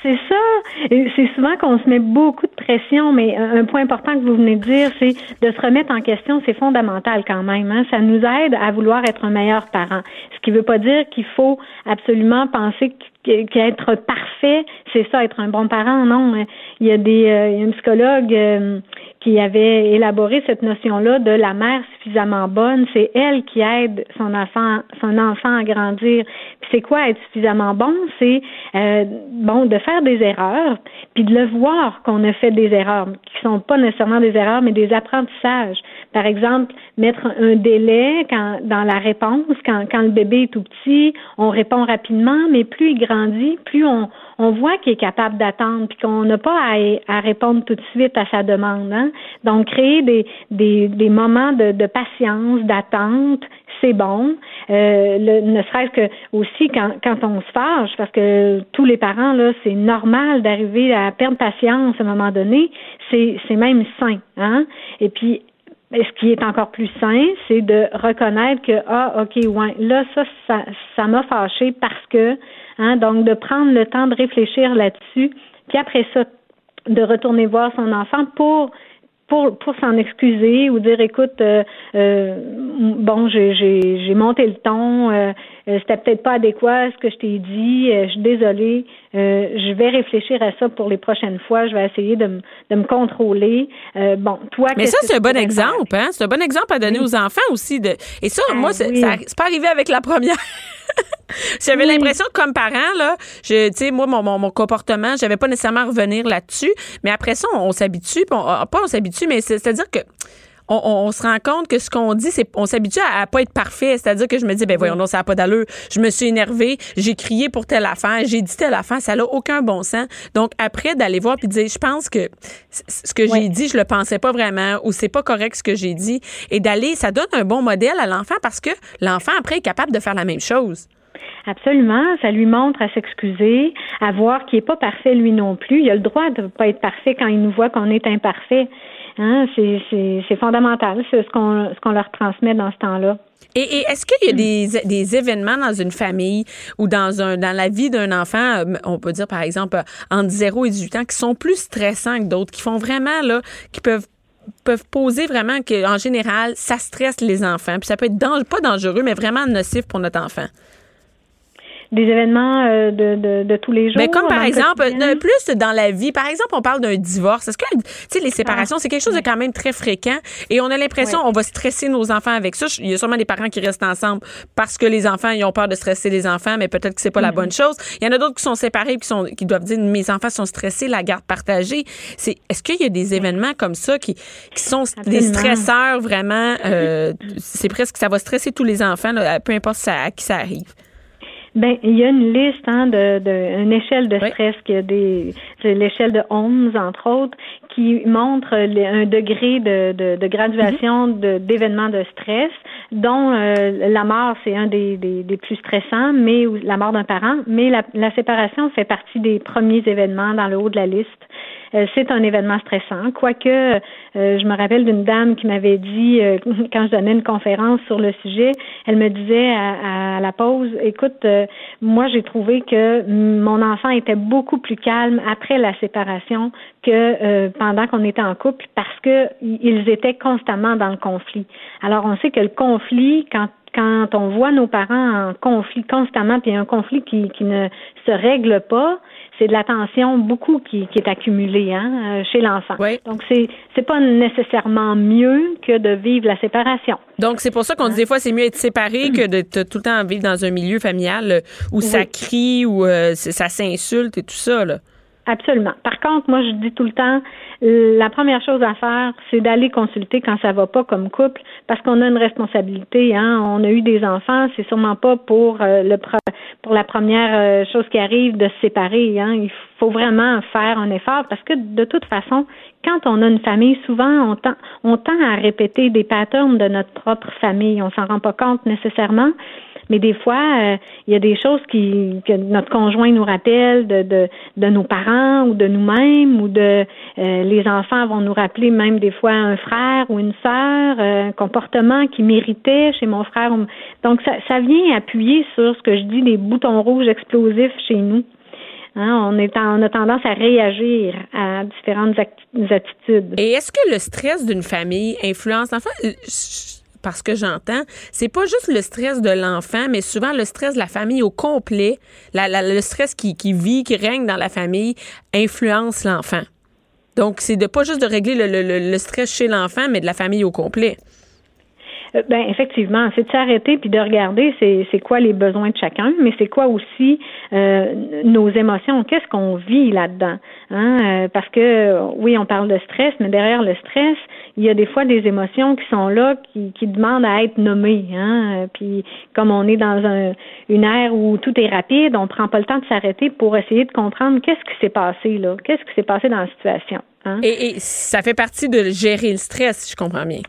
c'est ça. C'est souvent qu'on se met beaucoup de pression, mais un point important que vous venez de dire, c'est de se remettre en question, c'est fondamental quand même. Hein? Ça nous aide à vouloir être un meilleur parent. Ce qui veut pas dire qu'il faut absolument penser qu'- qu'être parfait, c'est ça, être un bon parent. Non, il y a des, euh, il y a une psychologue euh, qui avait élaboré cette notion-là de la mère suffisamment bonne. C'est elle qui aide son enfant, son enfant à grandir. Puis c'est quoi être suffisamment bon? C'est euh, bon de faire des erreurs, puis de le voir qu'on a fait des erreurs, qui sont pas nécessairement des erreurs, mais des apprentissages. Par exemple, mettre un délai quand, dans la réponse, quand, quand le bébé est tout petit, on répond rapidement, mais plus il grandit, plus on, on voit qu'il est capable d'attendre, puis qu'on n'a pas à, à répondre tout de suite à sa demande. Hein? Donc, créer des, des, des moments de, de patience, d'attente, c'est bon. Euh, le, ne serait-ce que aussi quand, quand on se fâche, parce que tous les parents, là, c'est normal d'arriver à perdre patience à un moment donné. C'est, c'est même sain. Hein? Et puis, ce qui est encore plus sain, c'est de reconnaître que ah ok ouais là ça ça ça m'a fâché parce que hein donc de prendre le temps de réfléchir là-dessus puis après ça de retourner voir son enfant pour pour pour s'en excuser ou dire écoute euh, euh, bon j'ai j'ai j'ai monté le ton euh, euh, c'était peut-être pas adéquat ce que je t'ai dit euh, je suis désolée euh, je vais réfléchir à ça pour les prochaines fois je vais essayer de me de me contrôler Euh, bon toi Mais ça, c'est un bon exemple, hein? C'est un bon exemple à donner aux enfants aussi. De... Et ça, Ah moi, c'est ça- c'est pas arrivé avec la première. [laughs] J'avais Oui. l'impression que comme parent, là, je, tu sais, moi, mon, mon, mon comportement, j'avais pas nécessairement à revenir là-dessus. Mais après ça, on, on s'habitue, on- ah, pas on s'habitue, mais c'est- c'est-à-dire que on, on- on se rend compte que ce qu'on dit, c'est on s'habitue à, à pas être parfait. C'est-à-dire que je me dis, ben voyons, non, ça n'a pas d'allure. Je me suis énervée, j'ai crié pour telle affaire, j'ai dit telle affaire, ça n'a aucun bon sens. Donc après, d'aller voir puis de dire, je pense que ce que j'ai dit, je le pensais pas vraiment, ou c'est pas correct ce que j'ai dit, et d'aller, ça donne un bon modèle à l'enfant parce que l'enfant après est capable de faire la même chose. Absolument, ça lui montre à s'excuser, à voir qu'il n'est pas parfait lui non plus. Il a le droit de ne pas être parfait quand il nous voit qu'on est imparfait. Hein, c'est, fondamental, c'est ce qu'on, ce qu'on leur transmet dans ce temps-là. Et, et est-ce qu'il y a des, des événements dans une famille ou dans un dans la vie d'un enfant, euh, on peut dire par exemple euh, entre 0 et 18 ans, qui sont plus stressants que d'autres, qui font vraiment là, qui peuvent peuvent poser vraiment que en général ça stresse les enfants puis ça peut être pas dangereux mais vraiment nocif pour notre enfant? Des événements euh, de, de, de tous les jours. Mais comme par exemple, plus dans la vie, par exemple, on parle d'un divorce. Est-ce que, tu sais, les séparations, c'est quelque chose de quand même très fréquent et on a l'impression on va stresser nos enfants avec ça. Il y a sûrement des parents qui restent ensemble parce que les enfants, ils ont peur de stresser les enfants, mais peut-être que c'est pas la bonne chose. Il y en a d'autres qui sont séparés qui sont, qui doivent dire, mes enfants sont stressés, la garde partagée. C'est, est-ce qu'il y a des événements comme ça qui, qui sont des stresseurs vraiment, euh, c'est presque, ça va stresser tous les enfants, là, peu importe ça- à qui ça arrive? Ben, il y a une liste, hein, de, de une échelle de Oui. stress qui a des, c'est l'échelle de 11, entre autres, qui montrent les- un degré de, de, de graduation de- d'événements de stress, dont euh, la mort, c'est un des, des, des plus stressants, mais ou- la mort d'un parent, mais la, la séparation fait partie des premiers événements dans le haut de la liste. Euh, c'est un événement stressant, quoique euh, je me rappelle d'une dame qui m'avait dit, euh, [laughs] quand je donnais une conférence sur le sujet, elle me disait à, à la pause, écoute, moi j'ai trouvé que mon enfant était beaucoup plus calme après la séparation que pendant qu'on était en couple parce que ils étaient constamment dans le conflit. Alors on sait que le conflit, quand quand on voit nos parents en conflit constamment, puis un conflit qui, qui ne se règle pas, c'est de la tension beaucoup qui, qui est accumulée hein, euh, chez l'enfant. Oui. Donc c'est c'est pas nécessairement mieux que de vivre la séparation. Donc, c'est pour ça qu'on dit des fois, c'est mieux être séparé que de tout le temps vivre dans un milieu familial euh, où ça crie, où euh, ça s'insulte et tout ça. Là. Absolument. Par contre, moi, je dis tout le temps, la première chose à faire, c'est d'aller consulter quand ça va pas comme couple, parce qu'on a une responsabilité. Hein. On a eu des enfants, c'est sûrement pas pour euh, le pour la première euh, chose qui arrive de se séparer. Hein. Il faut vraiment faire un effort, parce que de toute façon, quand on a une famille, souvent on tend, on tend à répéter des patterns de notre propre famille. On s'en rend pas compte nécessairement. Mais des fois, euh, il y a des choses qui, que notre conjoint nous rappelle de, de, de nos parents ou de nous-mêmes ou de euh, les enfants vont nous rappeler même des fois un frère ou une sœur, euh, un comportement qui méritait chez mon frère. Donc ça, ça vient appuyer sur ce que je dis des boutons rouges explosifs chez nous. Hein, on, est en- on a tendance à réagir à différentes attitudes. Et est-ce que le stress d'une famille influence? Euh, je- Parce que j'entends, c'est pas juste le stress de l'enfant, mais souvent le stress de la famille au complet, le stress qui, vit, qui règne dans la famille, influence l'enfant. Donc, c'est de pas juste de régler le, stress chez l'enfant, mais de la famille au complet. Euh, Ben effectivement, c'est de s'arrêter puis de regarder c'est quoi les besoins de chacun, mais c'est quoi aussi euh, nos émotions, qu'est-ce qu'on vit là-dedans, hein? Euh, parce que oui, on parle de stress, mais derrière le stress, il y a des fois des émotions qui sont là, qui, qui demandent à être nommées, hein? Puis comme on est dans un, une ère où tout est rapide, on prend pas le temps de s'arrêter pour essayer de comprendre qu'est-ce qui s'est passé là, qu'est-ce qui s'est passé dans la situation. Hein? Et, et ça fait partie de gérer le stress, si je comprends bien.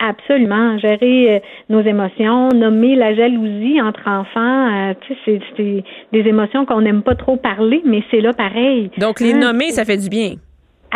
Absolument. Gérer euh, nos émotions, nommer la jalousie entre enfants, euh, tu sais, c'est- c'est des émotions qu'on n'aime pas trop parler, mais c'est là pareil. Donc, les Hein? nommer, ça fait du bien.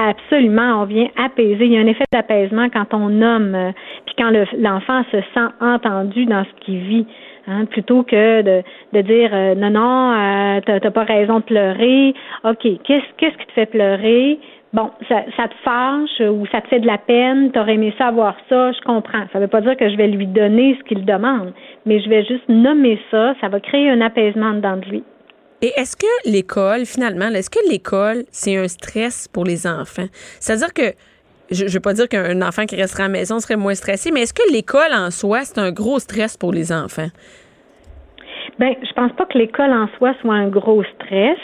Absolument, on vient apaiser. Il y a un effet d'apaisement quand on nomme, euh, puis quand le- l'enfant se sent entendu dans ce qu'il vit. Hein, plutôt que de, de dire euh, non non euh, t'as t'as pas raison de pleurer. Ok qu'est-ce qui te fait pleurer? Bon ça, ça te fâche ou ça te fait de la peine? T'aurais aimé ça avoir ça? Je comprends. Ça veut pas dire que je vais lui donner ce qu'il demande mais je vais juste nommer ça. Ça va créer un apaisement dedans de lui Et est-ce que l'école, finalement, est-ce que l'école, c'est un stress pour les enfants? C'est-à-dire que, je ne veux pas dire qu'un enfant qui resterait à la maison serait moins stressé, mais est-ce que l'école en soi, c'est un gros stress pour les enfants? Ben, je pense pas que l'école en soi soit un gros stress.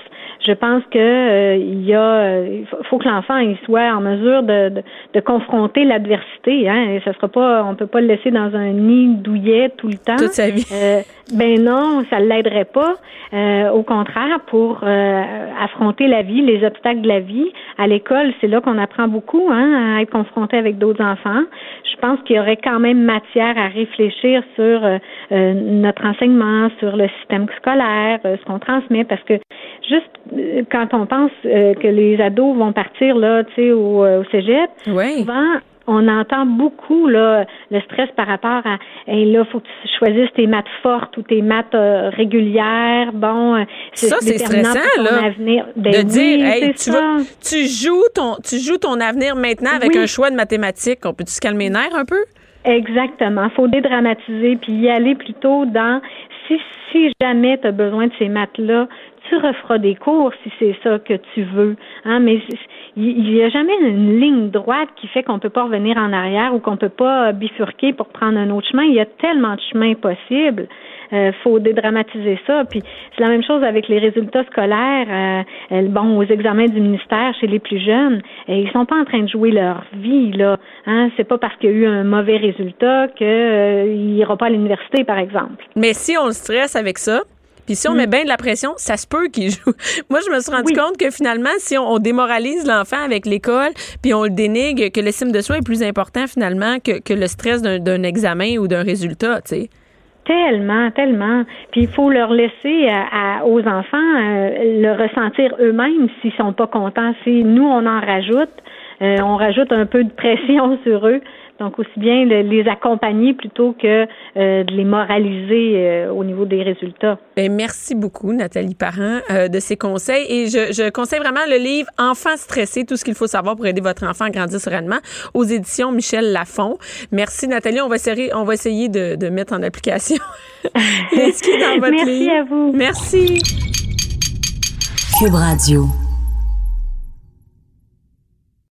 Je pense que euh, il y a, faut, faut que l'enfant il soit en mesure de, de, de confronter l'adversité. Hein, et ça sera pas, on peut pas le laisser dans un nid douillet tout le temps. Toute sa vie. Euh, ben non, ça l'aiderait pas. Euh, au contraire, pour euh, affronter la vie, les obstacles de la vie, à l'école, c'est là qu'on apprend beaucoup, hein, à être confronté avec d'autres enfants. Je pense qu'il y aurait quand même matière à réfléchir sur euh, euh, notre enseignement, sur le système scolaire, euh, ce qu'on transmet, parce que juste euh, quand on pense euh, que les ados vont partir là, tu sais, au, au cégep, Oui. souvent on entend beaucoup là, le stress par rapport à hey, là, faut que tu choisisses tes maths fortes ou tes maths euh, régulières. Bon, euh, Ça, c'est stressant, pour ton là. avenir. Ben de oui, dire, hey, tu, vas- tu joues ton, tu joues ton avenir maintenant avec Oui. un choix de mathématiques. On peut-tu se calmer les nerfs un peu? Exactement. faut dédramatiser puis y aller plutôt dans si si jamais tu as besoin de ces maths-là, tu referas des cours si c'est ça que tu veux. Hein, mais il n'y a jamais une ligne droite qui fait qu'on peut pas revenir en arrière ou qu'on peut pas bifurquer pour prendre un autre chemin. Il y a tellement de chemins possibles. Euh, faut dédramatiser ça. Puis c'est la même chose avec les résultats scolaires. Euh, euh, bon, aux examens du ministère chez les plus jeunes, euh, ils sont pas en train de jouer leur vie là. Hein, c'est pas parce qu'il y a eu un mauvais résultat qu'il euh, il ira pas à l'université, par exemple. Mais si on le stresse avec ça, Puis si on met bien de la pression, ça se peut qu'il joue. [laughs] Moi, je me suis rendu Oui. compte que finalement, si on, on démoralise l'enfant avec l'école, puis on le dénigre, que l'estime de soi est plus important finalement que, que le stress d'un d'un examen ou d'un résultat, tu sais. Tellement, tellement. Puis il faut leur laisser à- à- aux enfants euh, le ressentir eux-mêmes s'ils sont pas contents. Si nous on en rajoute, euh, on rajoute un peu de pression [laughs] sur eux. Donc aussi bien le- les accompagner plutôt que euh, de les moraliser euh, au niveau des résultats. Ben, merci beaucoup, Nathalie Parent, euh, de ces conseils. Et je, je conseille vraiment le livre Enfants stressés, tout ce qu'il faut savoir pour aider votre enfant à grandir sereinement aux éditions Michel Lafon. Merci, Nathalie. On va essayer, on va essayer de, de mettre en application [laughs] ce qui est dans votre Merci livre. à vous. Merci. Cube Radio.